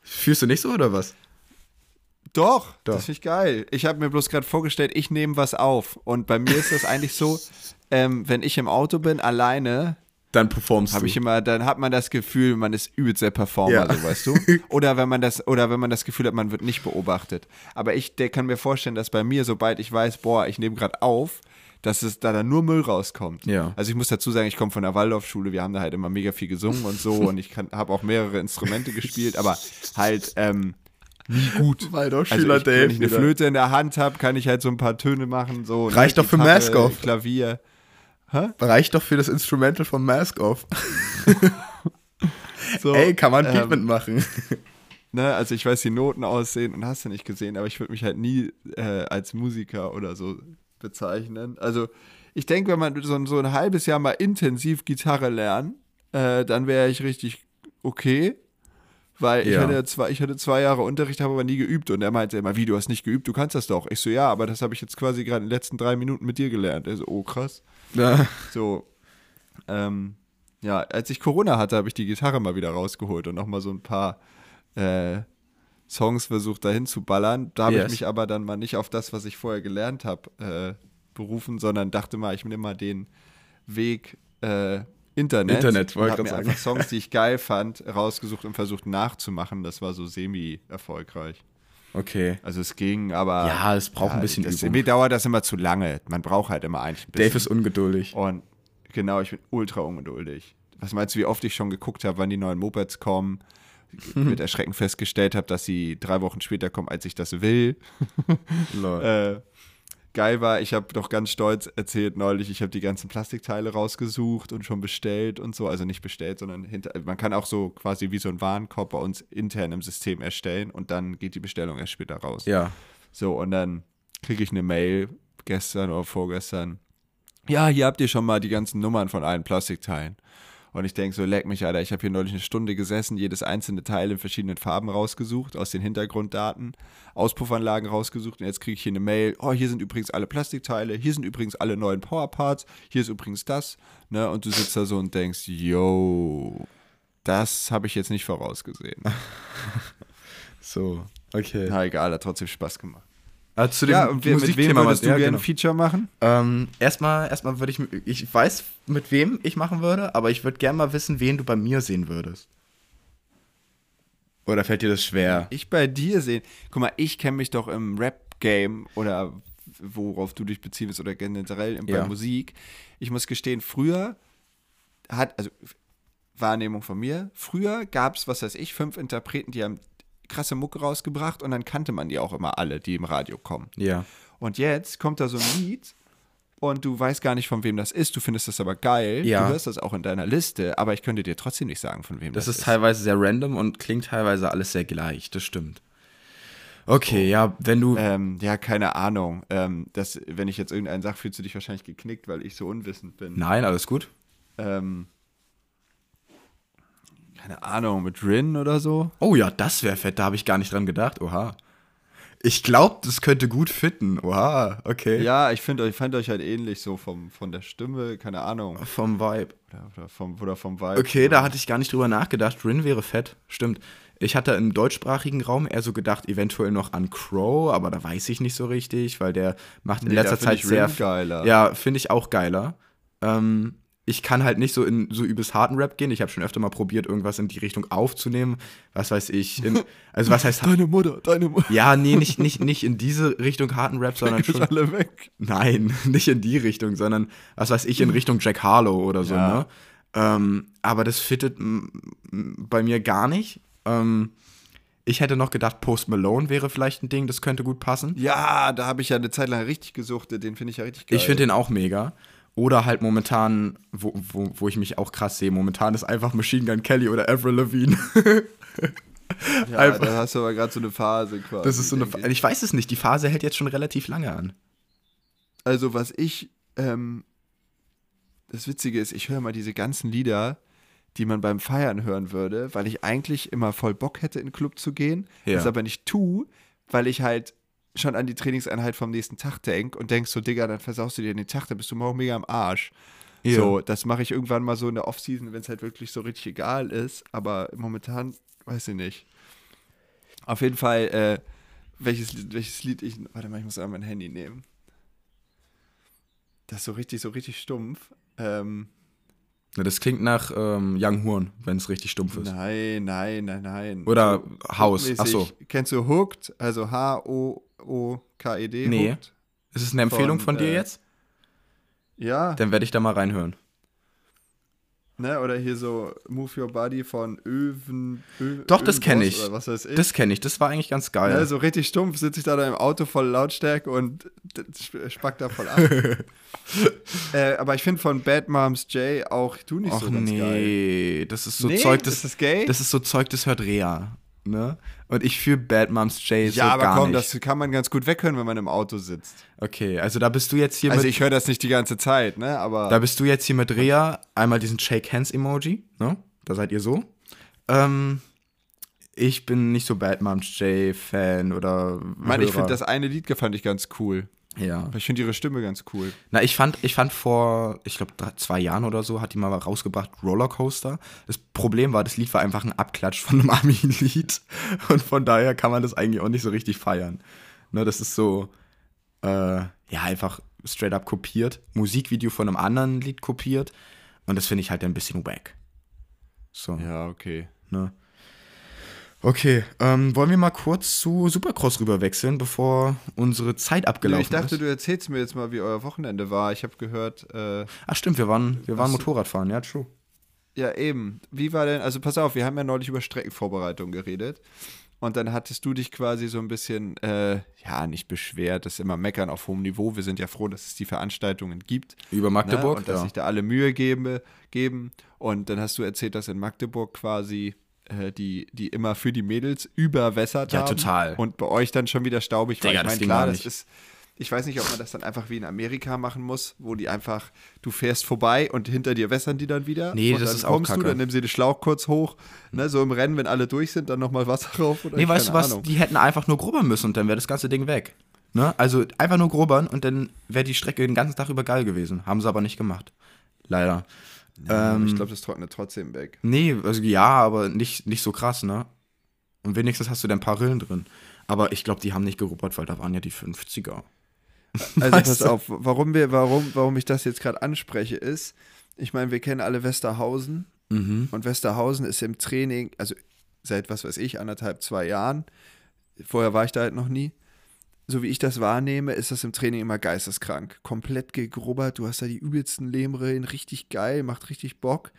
Fühlst du nicht so oder was? Doch, Doch. das finde ich geil. Ich habe mir bloß gerade vorgestellt, ich nehme was auf. Und bei mir ist das eigentlich so, ähm, wenn ich im Auto bin, alleine, Dann performst habe du. ich immer, dann hat man das Gefühl, man ist übelst der Performer, Ja. so weißt du. Oder wenn man das, oder wenn man das Gefühl hat, man wird nicht beobachtet. Aber ich, der kann mir vorstellen, dass bei mir, sobald ich weiß, boah, ich nehme gerade auf, dass es da dann nur Müll rauskommt. Ja. Also ich muss dazu sagen, ich komme von der Waldorfschule, wir haben da halt immer mega viel gesungen und so und ich habe auch mehrere Instrumente gespielt, aber halt ähm, nie gut. Waldorfschüler also ich, wenn Dave ich eine wieder. Flöte in der Hand habe, kann ich halt so ein paar Töne machen. So, Reicht doch für Mask Off. Klavier. Reicht doch für das Instrumental von Mask Off. So, Ey, kann man ähm, mitmachen. ne, also ich weiß, die Noten aussehen und hast du nicht gesehen, aber ich würde mich halt nie äh, als Musiker oder so bezeichnen. Also ich denke, wenn man so, so ein halbes Jahr mal intensiv Gitarre lernt, äh, dann wäre ich richtig okay. Weil ich, Ja. hatte zwei, ich hatte zwei Jahre Unterricht, habe aber nie geübt. Und er meinte immer, wie, du hast nicht geübt, du kannst das doch. Ich so, ja, aber das habe ich jetzt quasi gerade in den letzten drei Minuten mit dir gelernt. Er so, oh krass. Ja. So, ähm, ja, als ich Corona hatte, habe ich die Gitarre mal wieder rausgeholt und nochmal so ein paar äh, Songs versucht dahin zu ballern. Da habe Yes. ich mich aber dann mal nicht auf das, was ich vorher gelernt habe, äh, berufen, sondern dachte mal, ich nehme mal den Weg äh, Internet. Internet, wollte habe ich mir grad einfach Songs, die ich geil fand, rausgesucht und versucht nachzumachen. Das war so semi-erfolgreich. Okay. Also es ging, aber Ja, es braucht ein bisschen das, Übung. Mir dauert das immer zu lange. Man braucht halt immer eigentlich ein bisschen. Dave ist ungeduldig. Und genau, ich bin ultra ungeduldig. Was meinst du, wie oft ich schon geguckt habe, wann die neuen Mopeds kommen? Mit Erschrecken festgestellt habe, dass sie drei Wochen später kommen, als ich das will. Äh, geil war, ich habe doch ganz stolz erzählt neulich, ich habe die ganzen Plastikteile rausgesucht und schon bestellt und so. Also nicht bestellt, sondern hinter. Man kann auch so quasi wie so ein Warenkorb bei uns intern im System erstellen und dann geht die Bestellung erst später raus. ja. So, und dann kriege ich eine Mail gestern oder vorgestern. Ja, hier habt ihr schon mal die ganzen Nummern von allen Plastikteilen. Und ich denke so, leck mich, Alter, ich habe hier neulich eine Stunde gesessen, jedes einzelne Teil in verschiedenen Farben rausgesucht, aus den Hintergrunddaten, Auspuffanlagen rausgesucht und jetzt kriege ich hier eine Mail, oh, hier sind übrigens alle Plastikteile, hier sind übrigens alle neuen Powerparts, hier ist übrigens das, ne, und du sitzt da so und denkst, yo, das habe ich jetzt nicht vorausgesehen. So, okay. Na egal, hat trotzdem Spaß gemacht. Also zu dem Ja, und wer, mit wem Musikthema, würdest du ja, gerne genau. ein Feature machen? Ähm, erstmal, erstmal würde ich, ich weiß, mit wem ich machen würde, aber ich würde gerne mal wissen, wen du bei mir sehen würdest. Oder fällt dir das schwer? Ich bei dir sehen. Guck mal, ich kenne mich doch im Rap-Game oder worauf du dich beziehen willst oder generell in- bei Ja. Musik. Ich muss gestehen, früher hat, also Wahrnehmung von mir, früher gab es, was weiß ich, fünf Interpreten, die haben krasse Mucke rausgebracht und dann kannte man die auch immer alle, die im Radio kommen. Ja. Und jetzt kommt da so ein Lied und du weißt gar nicht, von wem das ist. Du findest das aber geil. Ja. Du hörst das auch in deiner Liste, aber ich könnte dir trotzdem nicht sagen, von wem das, Das ist teilweise sehr random und klingt teilweise alles sehr gleich, das stimmt. Okay, ja, wenn du. Ähm, ja, keine Ahnung. Ähm, das, wenn ich jetzt irgendeinen sage, fühlst du dich wahrscheinlich geknickt, weil ich so unwissend bin. Nein, alles gut. Ähm, keine Ahnung, mit Rin oder so. Oh ja, das wäre fett, da habe ich gar nicht dran gedacht. Oha. Ich glaube, das könnte gut fitten. Oha, okay. Ja, ich finde euch, fand euch halt ähnlich so vom, von der Stimme, keine Ahnung. Vom Vibe. Oder, oder, vom, oder vom Vibe. Okay, da hatte ich gar nicht drüber nachgedacht. Rin wäre fett, stimmt. Ich hatte im deutschsprachigen Raum eher so gedacht, eventuell noch an Crow, aber da weiß ich nicht so richtig, weil der macht in Nee, letzter Zeit sehr. Rin geiler. Ja, finde ich auch geiler. Ähm, ich kann halt nicht so in so übelst harten Rap gehen. Ich habe schon öfter mal probiert, irgendwas in die Richtung aufzunehmen. Was weiß ich. In, also was heißt. Deine Mutter, deine Mutter. Ja, nee, nicht, nicht, nicht in diese Richtung harten Rap, sondern schon. alle weg. Nein, nicht in die Richtung, sondern was weiß ich, in Richtung Jack Harlow oder so, Ja. ne? Ähm, aber das fittet bei mir gar nicht. Ähm, ich hätte noch gedacht, Post Malone wäre vielleicht ein Ding, das könnte gut passen. Ja, da habe ich ja eine Zeit lang richtig gesucht. Den finde ich ja richtig geil. Ich finde den auch mega. Oder halt momentan, wo, wo, wo ich mich auch krass sehe, momentan ist einfach Machine Gun Kelly oder Avril Lavigne. ja, einfach- da hast du aber gerade so eine Phase quasi. Das ist so eine. denke Fa- Ich weiß es nicht, die Phase hält jetzt schon relativ lange an. Also was ich, ähm, das Witzige ist, ich höre mal diese ganzen Lieder, die man beim Feiern hören würde, weil ich eigentlich immer voll Bock hätte, in den Club zu gehen, Ja. das aber nicht tue, weil ich halt schon an die Trainingseinheit vom nächsten Tag denke und denkst so, Digga, dann versaust du dir den Tag, dann bist du morgen mega am Arsch. Ja. So, das mache ich irgendwann mal so in der Offseason, wenn es halt wirklich so richtig egal ist, aber momentan weiß ich nicht. Auf jeden Fall, äh, welches, Lied- welches Lied ich, warte mal, ich muss einmal mein Handy nehmen. Das ist so richtig, so richtig stumpf. Ähm, Na, Das klingt nach ähm, Young Horn, wenn es richtig stumpf ist. nein, nein, nein, nein. Oder House. Achso. Kennst du Hooked? Also H-O-O-K-E-D? Nee. Hooked? Ist es eine Empfehlung Von, von, dir äh, jetzt? Ja. Dann werde ich da mal reinhören. Ne? Oder hier so Move Your Body von Öven. Ö Doch, das kenne ich. Oder was weiß ich. Das kenne ich, das war eigentlich ganz geil. ne? So richtig stumpf sitze ich da, da im Auto voll Lautstärke und d- sp- spackt da voll ab. äh, aber ich finde von Bad Moms J auch du nicht Och so ganz geil. nee, das ist so Nee? Zeug, das, Ist das gay? das ist so Zeug, das hört Rea. Ne? Und ich fühle Bad Moms J so Ja, aber gar komm, nicht. das kann man ganz gut weghören, wenn man im Auto sitzt. okay, also da bist du jetzt hier Also mit ich höre das nicht die ganze Zeit, ne? Aber Da bist du jetzt hier mit Rea, einmal diesen Shake Hands Emoji, ne? Da seid ihr so. Ähm, ich bin nicht so Bad Moms J Fan oder Mann, ich finde das eine Lied fand ich ganz cool. Ja. Ich finde ihre Stimme ganz cool. Na, ich fand, ich fand vor, ich glaube, zwei Jahren oder so hat die mal rausgebracht, Rollercoaster. Das Problem war, das Lied war einfach ein Abklatsch von einem Army-Lied. Und von daher kann man das eigentlich auch nicht so richtig feiern. Ne, das ist so, äh, ja, einfach straight up kopiert. Musikvideo von einem anderen Lied kopiert. Und das finde ich halt ein bisschen wack. So, Ja, okay. ne? Okay, ähm, wollen wir mal kurz zu Supercross rüber wechseln, bevor unsere Zeit abgelaufen ich dachte, ist? du erzählst mir jetzt mal, wie euer Wochenende war. Ich habe gehört, äh, Ach stimmt, wir waren, wir waren Motorradfahren, ja, true. ja eben. Wie war denn, also pass auf, wir haben ja neulich über Streckenvorbereitung geredet. Und dann hattest du dich quasi so ein bisschen, äh, ja, nicht beschwert, das ist immer meckern auf hohem Niveau. Wir sind ja froh, dass es die Veranstaltungen gibt. Über Magdeburg, Ne? Und dass ja. sich da alle Mühe gebe, geben. Und dann hast du erzählt, dass in Magdeburg quasi die, die immer für die Mädels überwässert Ja, haben. total. Und bei euch dann schon wieder staubig. Digga, Ich meine, klar, das ist. Ich weiß nicht, ob man das dann einfach wie in Amerika machen muss, wo die einfach, du fährst vorbei und hinter dir wässern die dann wieder. Nee, das ist auch kommst du, kacke. dann nimmst du den Schlauch kurz hoch, ne, so im Rennen, wenn alle durch sind, dann nochmal Wasser drauf. Oder Nee, weißt du was? Ahnung. Die hätten einfach nur grubbern müssen und dann wäre das ganze Ding weg. Ne? Also einfach nur grubbern und dann wäre die Strecke den ganzen Tag über geil gewesen. Haben sie aber nicht gemacht. Leider. Ja, ähm, ich glaube, das trocknet trotzdem weg. Nee, also ja, aber nicht, nicht so krass, ne? Und wenigstens hast du da ein paar Rillen drin. Aber ich glaube, die haben nicht gerubbert, weil da waren ja die 50er. Also Weißt pass du? auf, warum wir, warum, warum ich das jetzt gerade anspreche, ist, ich meine, wir kennen alle Westerhausen Mhm. und Westerhausen ist im Training, also seit was weiß ich, anderthalb, zwei Jahren, vorher war ich da halt noch nie. So wie ich das wahrnehme, ist das im Training immer geisteskrank. Komplett gegrubbert, du hast da die übelsten Lehmrillen, richtig geil, macht richtig Bock.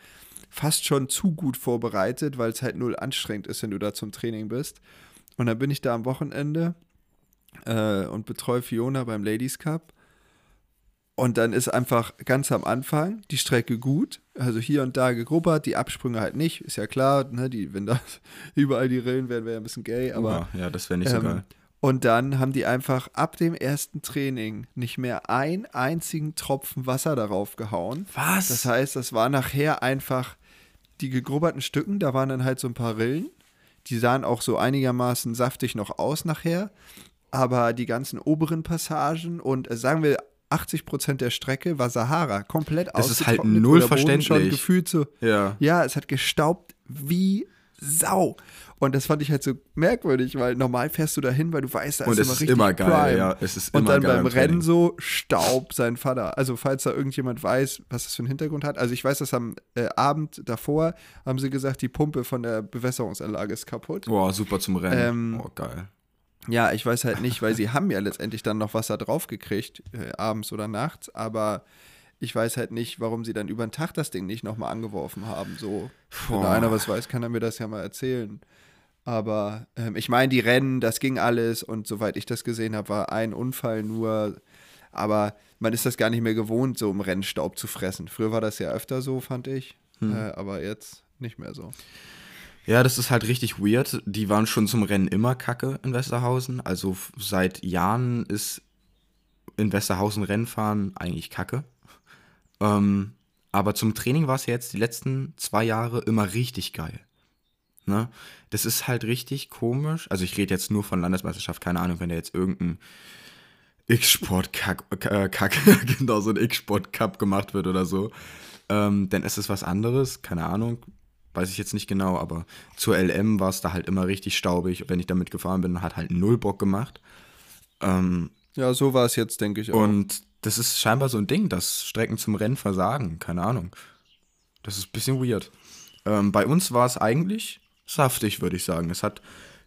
Fast schon zu gut vorbereitet, weil es halt null anstrengend ist, wenn du da zum Training bist. Und dann bin ich da am Wochenende äh, und betreue Fiona beim Ladies Cup. Und dann ist einfach ganz am Anfang die Strecke gut. Also hier und da gegrubbert, die Absprünge halt nicht, ist ja klar. Ne, die, wenn da überall die Rillen wären, wäre ja ein bisschen gay. Aber ja, ja, das wäre nicht so ähm, geil. Und dann haben die einfach ab dem ersten Training nicht mehr einen einzigen Tropfen Wasser darauf gehauen. Was? Das heißt, das war nachher einfach die gegrubberten Stücken, da waren dann halt so ein paar Rillen. Die sahen auch so einigermaßen saftig noch aus nachher. Aber die ganzen oberen Passagen und äh, sagen wir 80 Prozent der Strecke war Sahara, komplett Das ist halt null Boden Schon verständlich. gefühlt so, ja. ja, es hat gestaubt wie Sau. Und das fand ich halt so merkwürdig, weil normal fährst du dahin, weil du weißt, da Und ist es immer ist richtig immer geil, Prime. ja. Es ist Und immer dann geil beim. Rennen so Staub sein Vater. Also falls da irgendjemand weiß, was das für einen Hintergrund hat. Also ich weiß, dass am äh, Abend davor haben sie gesagt, die Pumpe von der Bewässerungsanlage ist kaputt. Boah, super zum Rennen. Ähm, oh, geil. Ja, ich weiß halt nicht, weil sie haben ja letztendlich dann noch Wasser draufgekriegt, äh, abends oder nachts, aber ich weiß halt nicht, warum sie dann über den Tag das Ding nicht nochmal angeworfen haben. So, wenn Boah. da einer was weiß, kann er mir das ja mal erzählen. Aber ähm, ich meine, die Rennen, das ging alles und soweit ich das gesehen habe, war ein Unfall nur. Aber man ist das gar nicht mehr gewohnt, so im Rennen Staub zu fressen. Früher war das ja öfter so, fand ich. Hm. Äh, aber jetzt nicht mehr so. Ja, das ist halt richtig weird. Die waren schon zum Rennen immer kacke in Westerhausen. Also seit Jahren ist in Westerhausen Rennfahren eigentlich kacke. Ähm, aber zum Training war es jetzt die letzten zwei Jahre immer richtig geil. Ne? Das ist halt richtig komisch. Also ich rede jetzt nur von Landesmeisterschaft, keine Ahnung, wenn da jetzt irgendein X-Sport-Kack, äh, Kack, genau so ein X-Sport-Cup gemacht wird oder so, ähm, dann ist es was anderes, keine Ahnung, weiß ich jetzt nicht genau, aber zur LM war es da halt immer richtig staubig. Wenn ich damit gefahren bin, hat halt null Bock gemacht. Ähm, Ja, so war es jetzt, denke ich auch. und das ist scheinbar so ein Ding, dass Strecken zum Rennen versagen, keine Ahnung. Das ist ein bisschen weird. Ähm, bei uns war es eigentlich saftig, würde ich sagen. Es hat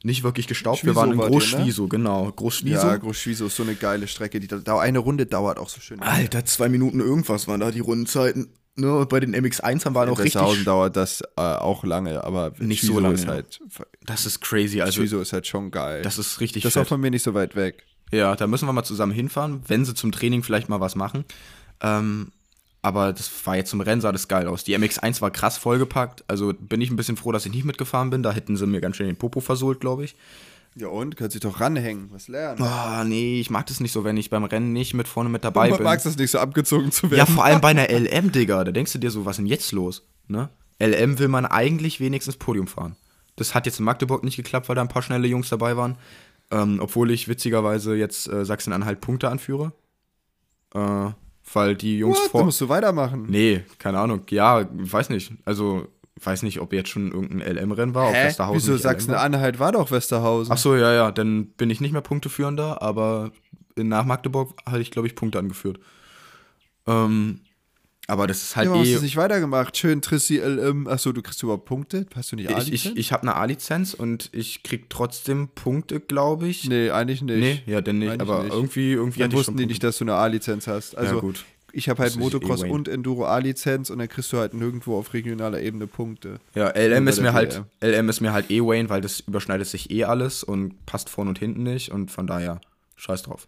nicht wirklich gestaubt. Wir waren in wart ihr, ne? Genau. Großschwiesow. Ja, Großschwiesow ist so eine geile Strecke. Die, da, eine Runde dauert auch so schön. Alter, zwei Minuten irgendwas waren da die Rundenzeiten. Ne, und bei den MX1 waren In auch richtig. Westerhausen dauert das äh, auch lange, aber Nicht Schüso so lange, ist halt, Das ist crazy. Also, Schüso ist halt schon geil. das ist richtig das ist auch von mir nicht so weit weg. Ja, da müssen wir mal zusammen hinfahren, wenn sie zum Training vielleicht mal was machen. Ähm, aber das war jetzt zum Rennen, sah das geil aus. Die MX1 war krass vollgepackt. Also bin ich ein bisschen froh, dass ich nicht mitgefahren bin. Da hätten sie mir ganz schön den Popo versohlt, glaube ich. Ja und? Kannst dich doch ranhängen, was lernen. Ah, nee, ich mag das nicht so, wenn ich beim Rennen nicht mit vorne mit dabei Du bin. magst das nicht so abgezogen zu werden. Ja, vor allem bei einer LM, Digga. Da denkst du dir so, was ist denn jetzt los? Ne? LM will man eigentlich wenigstens Podium fahren. Das hat jetzt in Magdeburg nicht geklappt, weil da ein paar schnelle Jungs dabei waren. Ähm, obwohl ich witzigerweise jetzt äh, Sachsen-Anhalt Punkte anführe. Äh, weil die Jungs What? Da vor. musst du weitermachen. Nee, keine Ahnung. Ja, weiß nicht. Also, weiß nicht, ob jetzt schon irgendein LM-Rennen war. Ob Hä? Westerhausen Wieso. Sachsen-Anhalt war doch Westerhausen. Ach so, ja, ja. Dann bin ich nicht mehr Punkteführender, aber in- nach Magdeburg hatte ich, glaube ich, Punkte angeführt. Ähm, aber das ist halt ja, hast eh. du es nicht weitergemacht? Schön Trissi LM. Achso, du kriegst überhaupt Punkte? Hast du nicht Ich, A-Lizenz? ich, ich habe eine A-Lizenz und ich krieg trotzdem Punkte, glaube ich. Nee, eigentlich nicht. Nee, ja, denn nicht. Eigentlich aber nicht. irgendwie, irgendwie Dann ich wussten die nicht, dass du eine A-Lizenz hast. Also, ja, gut. ich habe halt Das ist Motocross eh und Enduro A-Lizenz und dann kriegst du halt nirgendwo auf regionaler Ebene Punkte. Ja, LM ist mir halt. LM ist mir halt eh Wayne, weil das überschneidet sich eh alles und passt vorne und hinten nicht und von daher scheiß drauf.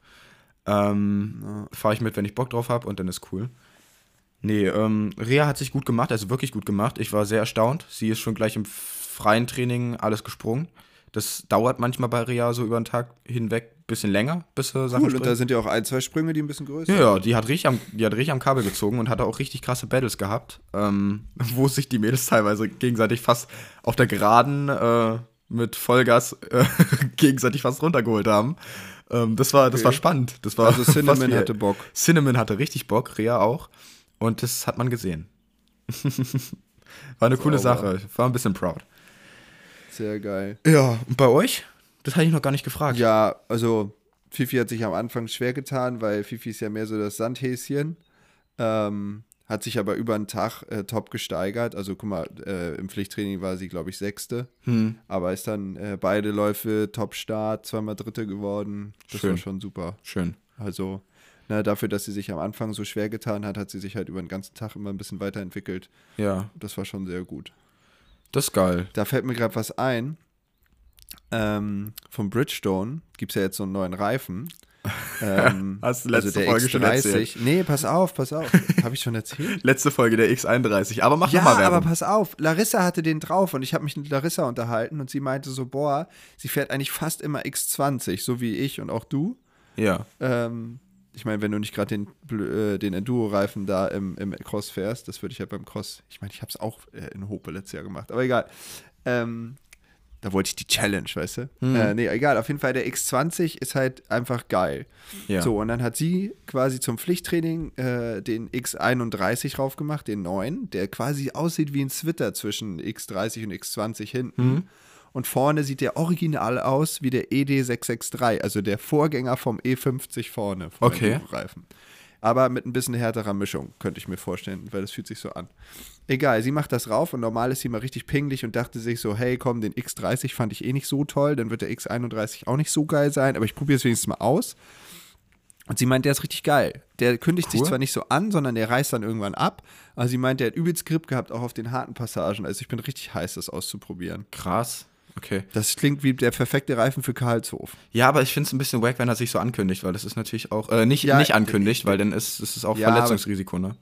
Ähm, Fahre ich mit, wenn ich Bock drauf habe und dann ist cool. Nee, ähm, Rea hat sich gut gemacht, also wirklich gut gemacht. Ich war sehr erstaunt. Sie ist schon gleich im freien Training alles gesprungen. Das dauert manchmal bei Rea so über den Tag hinweg ein bisschen länger, bis sie Sachen Cool, und springt. da sind ja auch ein, zwei Sprünge, die ein bisschen größer Ja, ja, die hat richtig am, die hat richtig am Kabel gezogen und hatte auch richtig krasse Battles gehabt, ähm, wo sich die Mädels teilweise gegenseitig fast auf der Geraden äh, mit Vollgas äh, gegenseitig fast runtergeholt haben. Ähm, das war, das war spannend. Das war Also Cinnamon hatte Bock. Cinnamon hatte richtig Bock, Rea auch. Und das hat man gesehen. war eine coole. Sache. Ich war ein bisschen proud. Sehr geil. Ja, und bei euch? Das hatte ich noch gar nicht gefragt. Ja, also Fifi hat sich am Anfang schwer getan, weil Fifi ist ja mehr so das Sandhäschen. Ähm, hat sich aber über den Tag äh, top gesteigert. Also guck mal, äh, im Pflichttraining war sie, glaube ich, Sechste. Hm. Aber ist dann äh, beide Läufe Top-Start, zweimal Dritte geworden. Das Schön. war schon super. Schön. Also na, dafür, dass sie sich am Anfang so schwer getan hat, hat sie sich halt über den ganzen Tag immer ein bisschen weiterentwickelt. Ja, Das war schon sehr gut. das ist geil. Da fällt mir gerade was ein. Ähm, vom Bridgestone gibt es ja jetzt so einen neuen Reifen. Ähm, Hast du letzte also der Folge schon erzählt. X30. Nee, pass auf, pass auf. Habe ich schon erzählt? Letzte Folge der X31. Aber mach Ja, mal Werbung. aber pass auf. Larissa hatte den drauf und ich habe mich mit Larissa unterhalten und sie meinte so, boah, sie fährt eigentlich fast immer X20, so wie ich und auch du. ja. Ähm, ich meine, wenn du nicht gerade den, äh, den Enduro-Reifen da im, im Cross fährst, das würde ich ja beim Cross, ich meine, ich habe es auch äh, in Hope letztes Jahr gemacht, aber egal. Ähm, da wollte ich die Challenge, weißt du? Mhm. Äh, nee, egal, auf jeden Fall der X20 ist halt einfach geil. Ja. So, und dann hat sie quasi zum Pflichttraining äh, den X31 raufgemacht, den neuen, der quasi aussieht wie ein Zwitter zwischen X30 und X20 hinten. Mhm. Und vorne sieht der original aus wie der ED663, also der Vorgänger vom E50 vorne. vom Okay. Enduro-Reifen. Aber mit ein bisschen härterer Mischung, könnte ich mir vorstellen, weil das fühlt sich so an. Egal, sie macht das rauf und normal ist sie mal richtig pingelig und dachte sich so, hey komm, den X30 fand ich eh nicht so toll, dann wird der X31 auch nicht so geil sein, aber ich probiere es wenigstens mal aus. Und sie meint, der ist richtig geil. Der kündigt sich Cool. zwar nicht so an, sondern der reißt dann irgendwann ab. Aber sie meint, der hat übelst Grip gehabt, auch auf den harten Passagen. Also ich bin richtig heiß, das auszuprobieren. Krass. Okay. Das klingt wie der perfekte Reifen für Karlshof. Ja, aber ich finde es ein bisschen wack, wenn er sich so ankündigt, weil das ist natürlich auch, äh, nicht, Ja, nicht ankündigt, weil dann ist es ist auch Ja, Verletzungsrisiko, ne?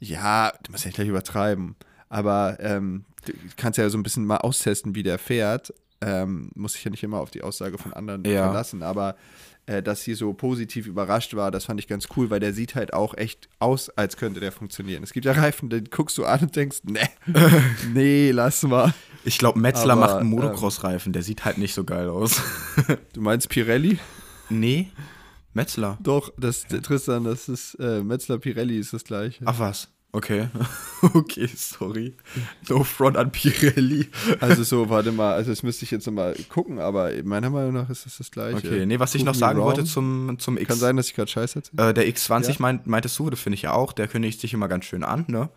Ja, du musst ja nicht gleich übertreiben. Aber ähm, du kannst ja so ein bisschen mal austesten, wie der fährt. Ähm, muss ich ja nicht immer auf die Aussage von anderen Ja. verlassen. Aber äh, dass sie so positiv überrascht war, das fand ich ganz cool, weil der sieht halt auch echt aus, als könnte der funktionieren. Es gibt ja Reifen, den guckst du an und denkst, nee, nee, lass mal. Ich glaube, Metzler Aber, macht einen ähm, Motocross-Reifen, der sieht halt nicht so geil aus. Du meinst Pirelli? nee, Metzler. Doch, das Tristan, das ist äh, Metzler Pirelli ist das gleiche. Ach was. Okay. okay, sorry. No front an Pirelli. Also so, warte mal, also das müsste ich jetzt nochmal gucken, aber meiner Meinung nach ist das das gleiche. Okay, nee, was ich noch sagen wrong. wollte zum, zum X. Kann sein, dass ich gerade Scheiße erzähle. Äh, der X20 Ja. meint, meintest du, das finde ich ja auch, der kündigt sich immer ganz schön an, ne?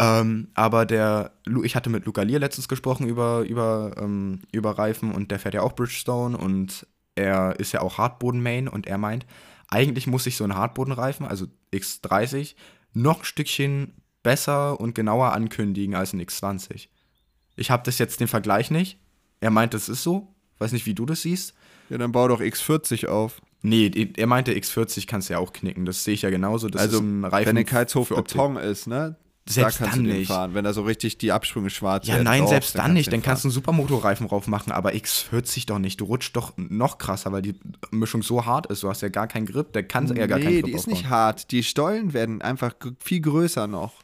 Ähm, aber der, ich hatte mit Luca Lier letztens gesprochen über, über, ähm, über Reifen und der fährt ja auch Bridgestone und er ist ja auch Hartboden-Main und er meint, eigentlich muss sich so ein Hartbodenreifen, also X30, noch ein Stückchen besser und genauer ankündigen als ein X20. Ich habe das jetzt den Vergleich nicht. Er meint, das ist so. Weiß nicht, wie du das siehst. Ja, dann bau doch X40 auf. Nee, er meinte, X40 kannst du ja auch knicken. Das sehe ich ja genauso. Das also, ist ein Reifen wenn der Optik. Beton ist, ne? Selbst da kannst dann du den nicht. fahren, wenn da so richtig die Absprünge schwarz Ja, werden. nein, Doch, selbst dann nicht. du Dann kannst du einen Supermotorreifen drauf machen, aber X40 doch nicht. Du rutscht doch noch krasser, weil die Mischung so hart ist. Du hast ja gar keinen Grip. Der kann ja gar keinen Nee, Grip die ist aufbauen. nicht hart. Die Stollen werden einfach viel größer noch.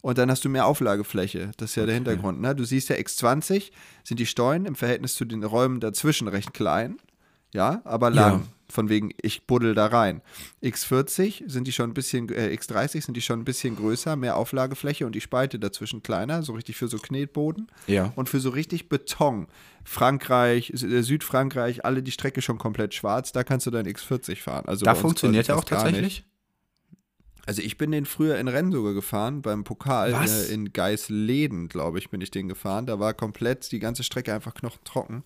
Und dann hast du mehr Auflagefläche. Das ist ja der Hintergrund. Ne? Du siehst ja, X20 sind die Stollen im Verhältnis zu den Räumen dazwischen recht klein. Ja, aber lang. Ja. Von wegen, ich buddel da rein. X40 sind die schon ein bisschen, äh, X30 sind die schon ein bisschen größer, mehr Auflagefläche und die Spalte dazwischen kleiner, so richtig für so Knetboden. Ja. Und für so richtig Beton. Frankreich, äh, Südfrankreich, alle die Strecke schon komplett schwarz, da kannst du dein X40 fahren. Also Da funktioniert er auch tatsächlich. Also ich bin den früher in Rennen sogar gefahren, beim Pokal äh, in Geisleden, glaube ich, bin ich den gefahren. Da war komplett die ganze Strecke einfach knochentrocken.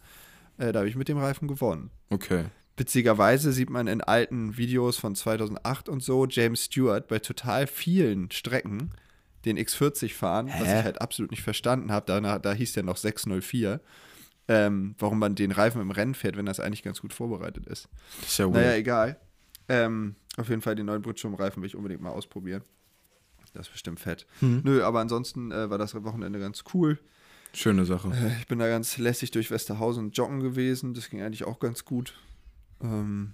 Äh, da habe ich mit dem Reifen gewonnen. Okay. Witzigerweise sieht man in alten Videos von 2008 und so James Stewart bei total vielen Strecken den X40 fahren, was Hä? ich halt absolut nicht verstanden habe. Da, da hieß der noch 604. Ähm, warum man den Reifen im Rennen fährt, wenn das eigentlich ganz gut vorbereitet ist. Ist ja Naja, weird. egal. Ähm, auf jeden Fall den neuen Bridgestone-Reifen will ich unbedingt mal ausprobieren. Das ist bestimmt fett. Hm. Nö, aber ansonsten äh, war das Wochenende ganz cool. Schöne Sache. Äh, ich bin da ganz lässig durch Westerhausen joggen gewesen. Das ging eigentlich auch ganz gut. Ähm,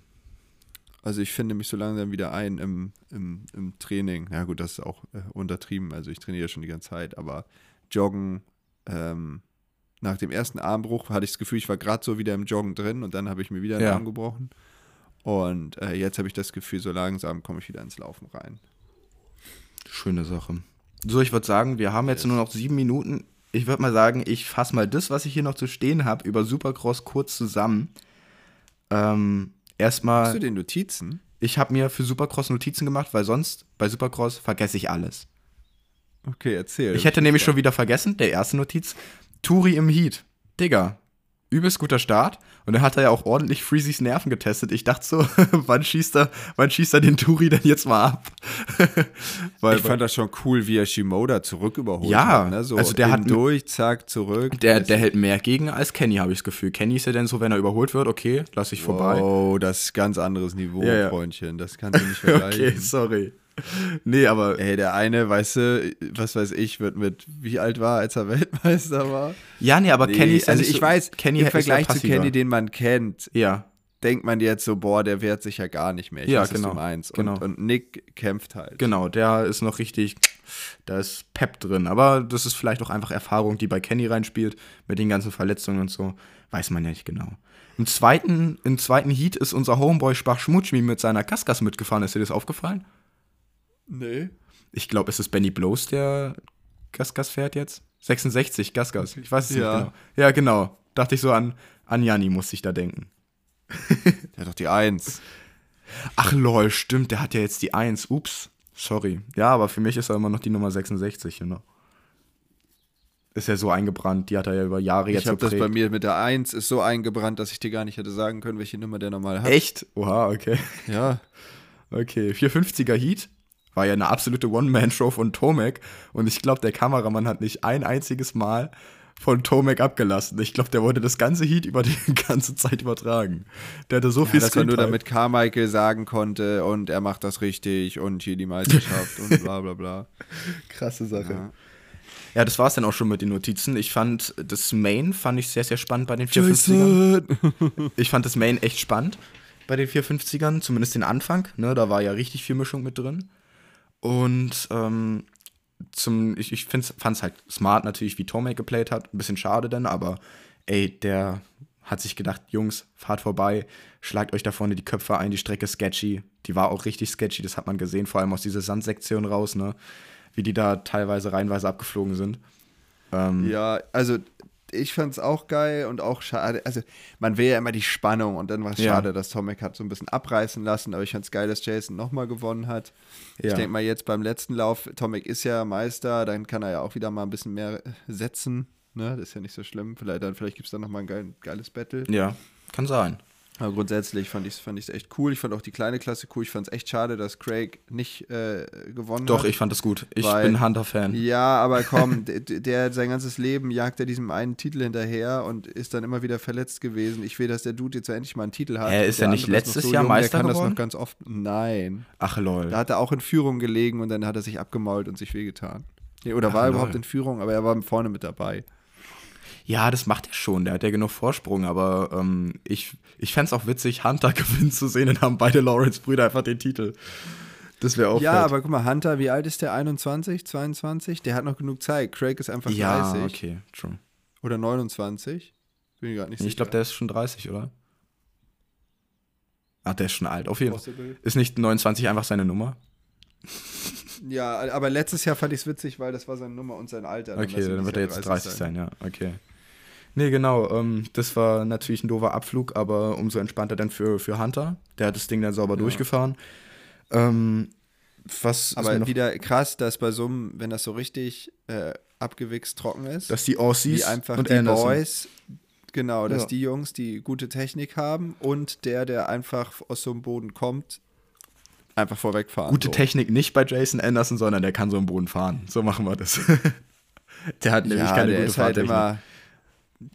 also ich finde mich so langsam wieder ein im, im, im Training. Ja gut, das ist auch äh, untertrieben. Also ich trainiere schon die ganze Zeit, aber Joggen, ähm, nach dem ersten Armbruch hatte ich das Gefühl, ich war gerade so wieder im Joggen drin und dann habe ich mir wieder einen Ja. Arm gebrochen. Und äh, jetzt habe ich das Gefühl, so langsam komme ich wieder ins Laufen rein. Schöne Sache. So, ich würde sagen, wir haben jetzt nur noch sieben Minuten. Ich würde mal sagen, ich fasse mal das, was ich hier noch zu stehen habe, über Supercross kurz zusammen. Ähm, Hast erstmal, du den Notizen? ich habe mir für Supercross Notizen gemacht, weil sonst bei Supercross vergesse ich alles. Okay, erzähl. Ich hätte nämlich schon wieder vergessen, der erste Notiz, Turi im Heat. Digga, übelst guter Start. Und er hat er ja auch ordentlich Freezys Nerven getestet. Ich dachte so, wann schießt er, wann schießt er den Turi denn jetzt mal ab? weil, Ich fand das schon cool, wie er Shimoda zurück überholt Ja, hat. Ne? So also der hat- durch, zack, zurück. Der, der hält mehr gegen als Kenny, habe ich das Gefühl. Kenny ist ja dann so, wenn er überholt wird, okay, lass ich vorbei. Oh, das ist ganz anderes Niveau, Ja, ja. Freundchen. Das kannst du nicht vergleichen. okay, sorry. Nee, aber Ey, der eine, weißt du, was weiß ich, wird mit, wie alt war, als er Weltmeister war? ja, nee, aber Nee, Kenny ist also ich so, weiß, Kenny im Vergleich zu. Kenny, den man kennt, Ja, denkt man jetzt so, boah, der wehrt sich ja gar nicht mehr. Ich Ja, weiß, was genau, du meinst. genau. Und, und Nick kämpft halt. genau, der ist noch richtig, da ist Pep drin. Aber das ist vielleicht auch einfach Erfahrung, die bei Kenny reinspielt, mit den ganzen Verletzungen und so. Weiß man ja nicht genau. Im zweiten, im zweiten Heat ist unser Homeboy Spach Schmutschmi mit seiner Kaskas mitgefahren. Ist dir das aufgefallen? Nee. Ich glaube, es ist Benny Blows, der Gasgas fährt jetzt. 66, Gasgas. Ich weiß es Ja. nicht genau. Ja, genau. Dachte ich so an, an Janni, musste ich da denken. Der hat doch die Eins. Ach lol, stimmt, der hat ja jetzt die 1. Ups, sorry. Ja, aber für mich ist er immer noch die Nummer 66, you know. Ist ja so eingebrannt, die hat er ja über Jahre jetzt Ich habe das geprägt. bei mir mit der Eins ist so eingebrannt, dass ich dir gar nicht hätte sagen können, welche Nummer der normal hat. Echt? Oha, okay. Ja. Okay, 450er Heat war ja eine absolute One-Man-Show von Tomek und ich glaube, der Kameramann hat nicht ein einziges Mal von Tomek abgelassen. Ich glaube, der wollte das ganze Heat über die ganze Zeit übertragen. Der hatte so Ja, viel das war nur damit Carmichael sagen konnte und er macht das richtig und hier die Meisterschaft und bla bla bla. Krasse Sache. Ja. Ja, das war es dann auch schon mit den Notizen. Ich fand das Main fand ich sehr, sehr spannend bei den 450ern. Ich fand das Main echt spannend bei den 450ern, zumindest den Anfang. Ne, da war ja richtig viel Mischung mit drin. Und ähm, zum, ich, ich fand es halt smart natürlich, wie Tomek geplayt hat. Ein bisschen schade dann, aber ey, der hat sich gedacht, Jungs, fahrt vorbei, schlagt euch da vorne die Köpfe ein, die Strecke sketchy. Die war auch richtig sketchy, das hat man gesehen, vor allem aus dieser Sandsektion raus, ne? Wie die da teilweise reihenweise abgeflogen sind. Ähm, Ja, also ich fand's auch geil und auch schade. Also man will ja immer die Spannung und dann war es Ja. schade, dass Tomek hat so ein bisschen abreißen lassen, aber ich fand's geil, dass Jason nochmal gewonnen hat. Ich Ja. denke mal jetzt beim letzten Lauf, Tomek ist ja Meister, dann kann er ja auch wieder mal ein bisschen mehr setzen. Ne? Das ist ja nicht so schlimm. Vielleicht, dann, vielleicht gibt es dann nochmal ein geil, geiles Battle. ja, kann sein. Aber grundsätzlich fand ich es fand ich's echt cool. Ich fand auch die kleine Klasse cool. Ich fand es echt schade, dass Craig nicht äh, gewonnen Doch, hat. ich fand das gut. Ich Weil- bin Hunter-Fan. Ja, aber komm, der, der sein ganzes Leben jagt er diesem einen Titel hinterher und ist dann immer wieder verletzt gewesen. Ich will, dass der Dude jetzt endlich mal einen Titel hat. Hä, ist er nicht letztes so Jahr jung, Meister Der kann das geworden? noch ganz oft. Nein. Ach lol. Da hat er auch in Führung gelegen und dann hat er sich abgemault und sich wehgetan. Nee, oder Ach, war er überhaupt in Führung, aber er war vorne mit dabei. Ja, das macht er schon. Der hat ja genug Vorsprung, aber ähm, ich, ich fände es auch witzig, Hunter gewinnen zu sehen. Dann haben beide Lawrence-Brüder einfach den Titel. Das wäre auch ja, fett. aber guck mal, Hunter, wie alt ist der? 21, 22? Der hat noch genug Zeit. Craig ist einfach Ja, 30 okay, true. oder 29. Bin ich gerade nicht sicher. Ich glaube, der ist schon 30, oder? Ach, der ist schon alt. Auf jeden Fall. Ist nicht 29 einfach seine Nummer? Ja, aber letztes Jahr fand ich es witzig, weil das war seine Nummer und sein Alter. Okay, lass ihn dann wird er jetzt 30 sein, ja. Okay. Nee, genau. Ähm, das war natürlich ein doofer Abflug, aber umso entspannter dann für, für Hunter. Der hat das Ding dann sauber durchgefahren. Ähm, was Aber wieder krass, dass bei so einem, wenn das so richtig äh, abgewichst trocken ist, dass die Aussies wie einfach und die Anderson. Boys, genau, dass Ja. die Jungs, die gute Technik haben und der, der einfach aus so einem Boden kommt, einfach vorwegfahren. Gute so. Technik nicht bei Jason Anderson, sondern der kann so im Boden fahren. So machen wir das. der hat nämlich Ja, keine der gute ist halt Fahrtechnik. immer,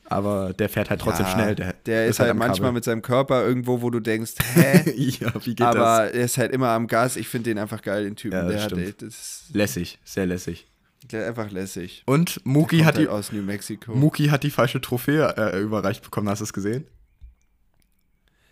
aber der fährt halt trotzdem ja, schnell. Der, der ist, halt am manchmal mit seinem Körper irgendwo, wo du denkst, hä? ja, wie geht aber das? er ist halt immer am Gas. Ich finde den einfach geil, den Typen. Ja, der hat stimmt. ey, das Lässig, sehr lässig. der ist einfach lässig. Und Muki hat, halt die, aus New Mexico. Muki hat die falsche Trophäe äh, überreicht bekommen. Hast du es gesehen?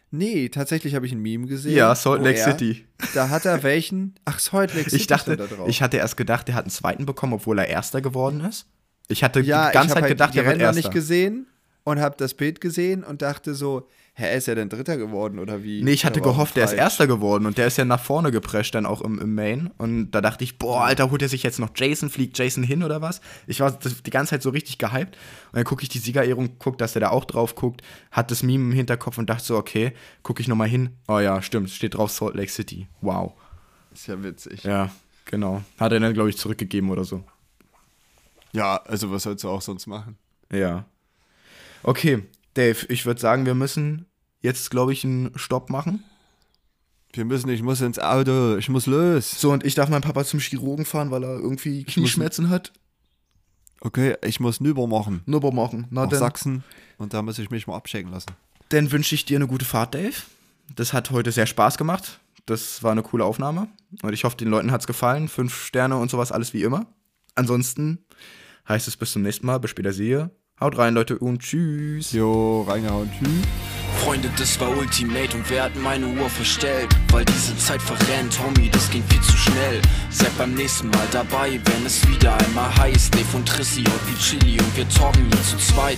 nee, tatsächlich habe ich ein Meme gesehen. Ja, Salt Lake er- City. Da hat er welchen? Ach, Salt Lake City Ich dachte, da ich hatte erst gedacht, der hat einen zweiten bekommen, obwohl er Erster geworden ist. Ich hatte ja, die ganze Zeit habe gedacht, halt die der wird Ränder Erster. nicht gesehen und habe das Bild gesehen und dachte so, hä, ist er denn Dritter geworden oder wie? Nee, ich hatte gehofft, der ist. Erster geworden und der ist ja nach vorne geprescht dann auch im, im Main. Und da dachte ich, boah, Alter, holt er sich jetzt noch Jason, fliegt Jason hin oder was? Ich war die ganze Zeit so richtig gehypt. Und dann gucke ich die Siegerehrung, guck, dass der da auch drauf guckt, hat das Meme im Hinterkopf und dachte so, okay, gucke ich nochmal hin. Oh ja, stimmt, steht drauf Salt Lake City. Wow. Ist ja witzig. Ja, genau. Hat er dann, glaube ich, zurückgegeben oder so. Ja, also was sollst du auch sonst machen? Ja. Okay, Dave, ich würde sagen, wir müssen jetzt, glaube ich, einen Stopp machen. Wir müssen, ich muss ins Auto, ich muss los. So, und ich darf meinen Papa zum Chirurgen fahren, weil er irgendwie Knieschmerzen hat. Okay, ich muss Nüber machen. Nubber machen. Na, Nach dann, Sachsen. Und da muss ich mich mal abchecken lassen. dann wünsche ich dir eine gute Fahrt, Dave. Das hat heute sehr Spaß gemacht. Das war eine coole Aufnahme. Und ich hoffe, den Leuten hat es gefallen. Fünf Sterne und sowas, alles wie immer. Ansonsten heißt es bis zum nächsten Mal. Bis später sehe. Haut rein, Leute, und tschüss. Jo, reingehauen, tschüss. Freunde, das war Ultimate und wer hat meine Uhr verstellt? Weil diese Zeit verrennt, Homie, das ging viel zu schnell. Seid beim nächsten Mal dabei, wenn es wieder einmal heißt. Dave und Trissi und wie Chili und wir talken hier zu zweit.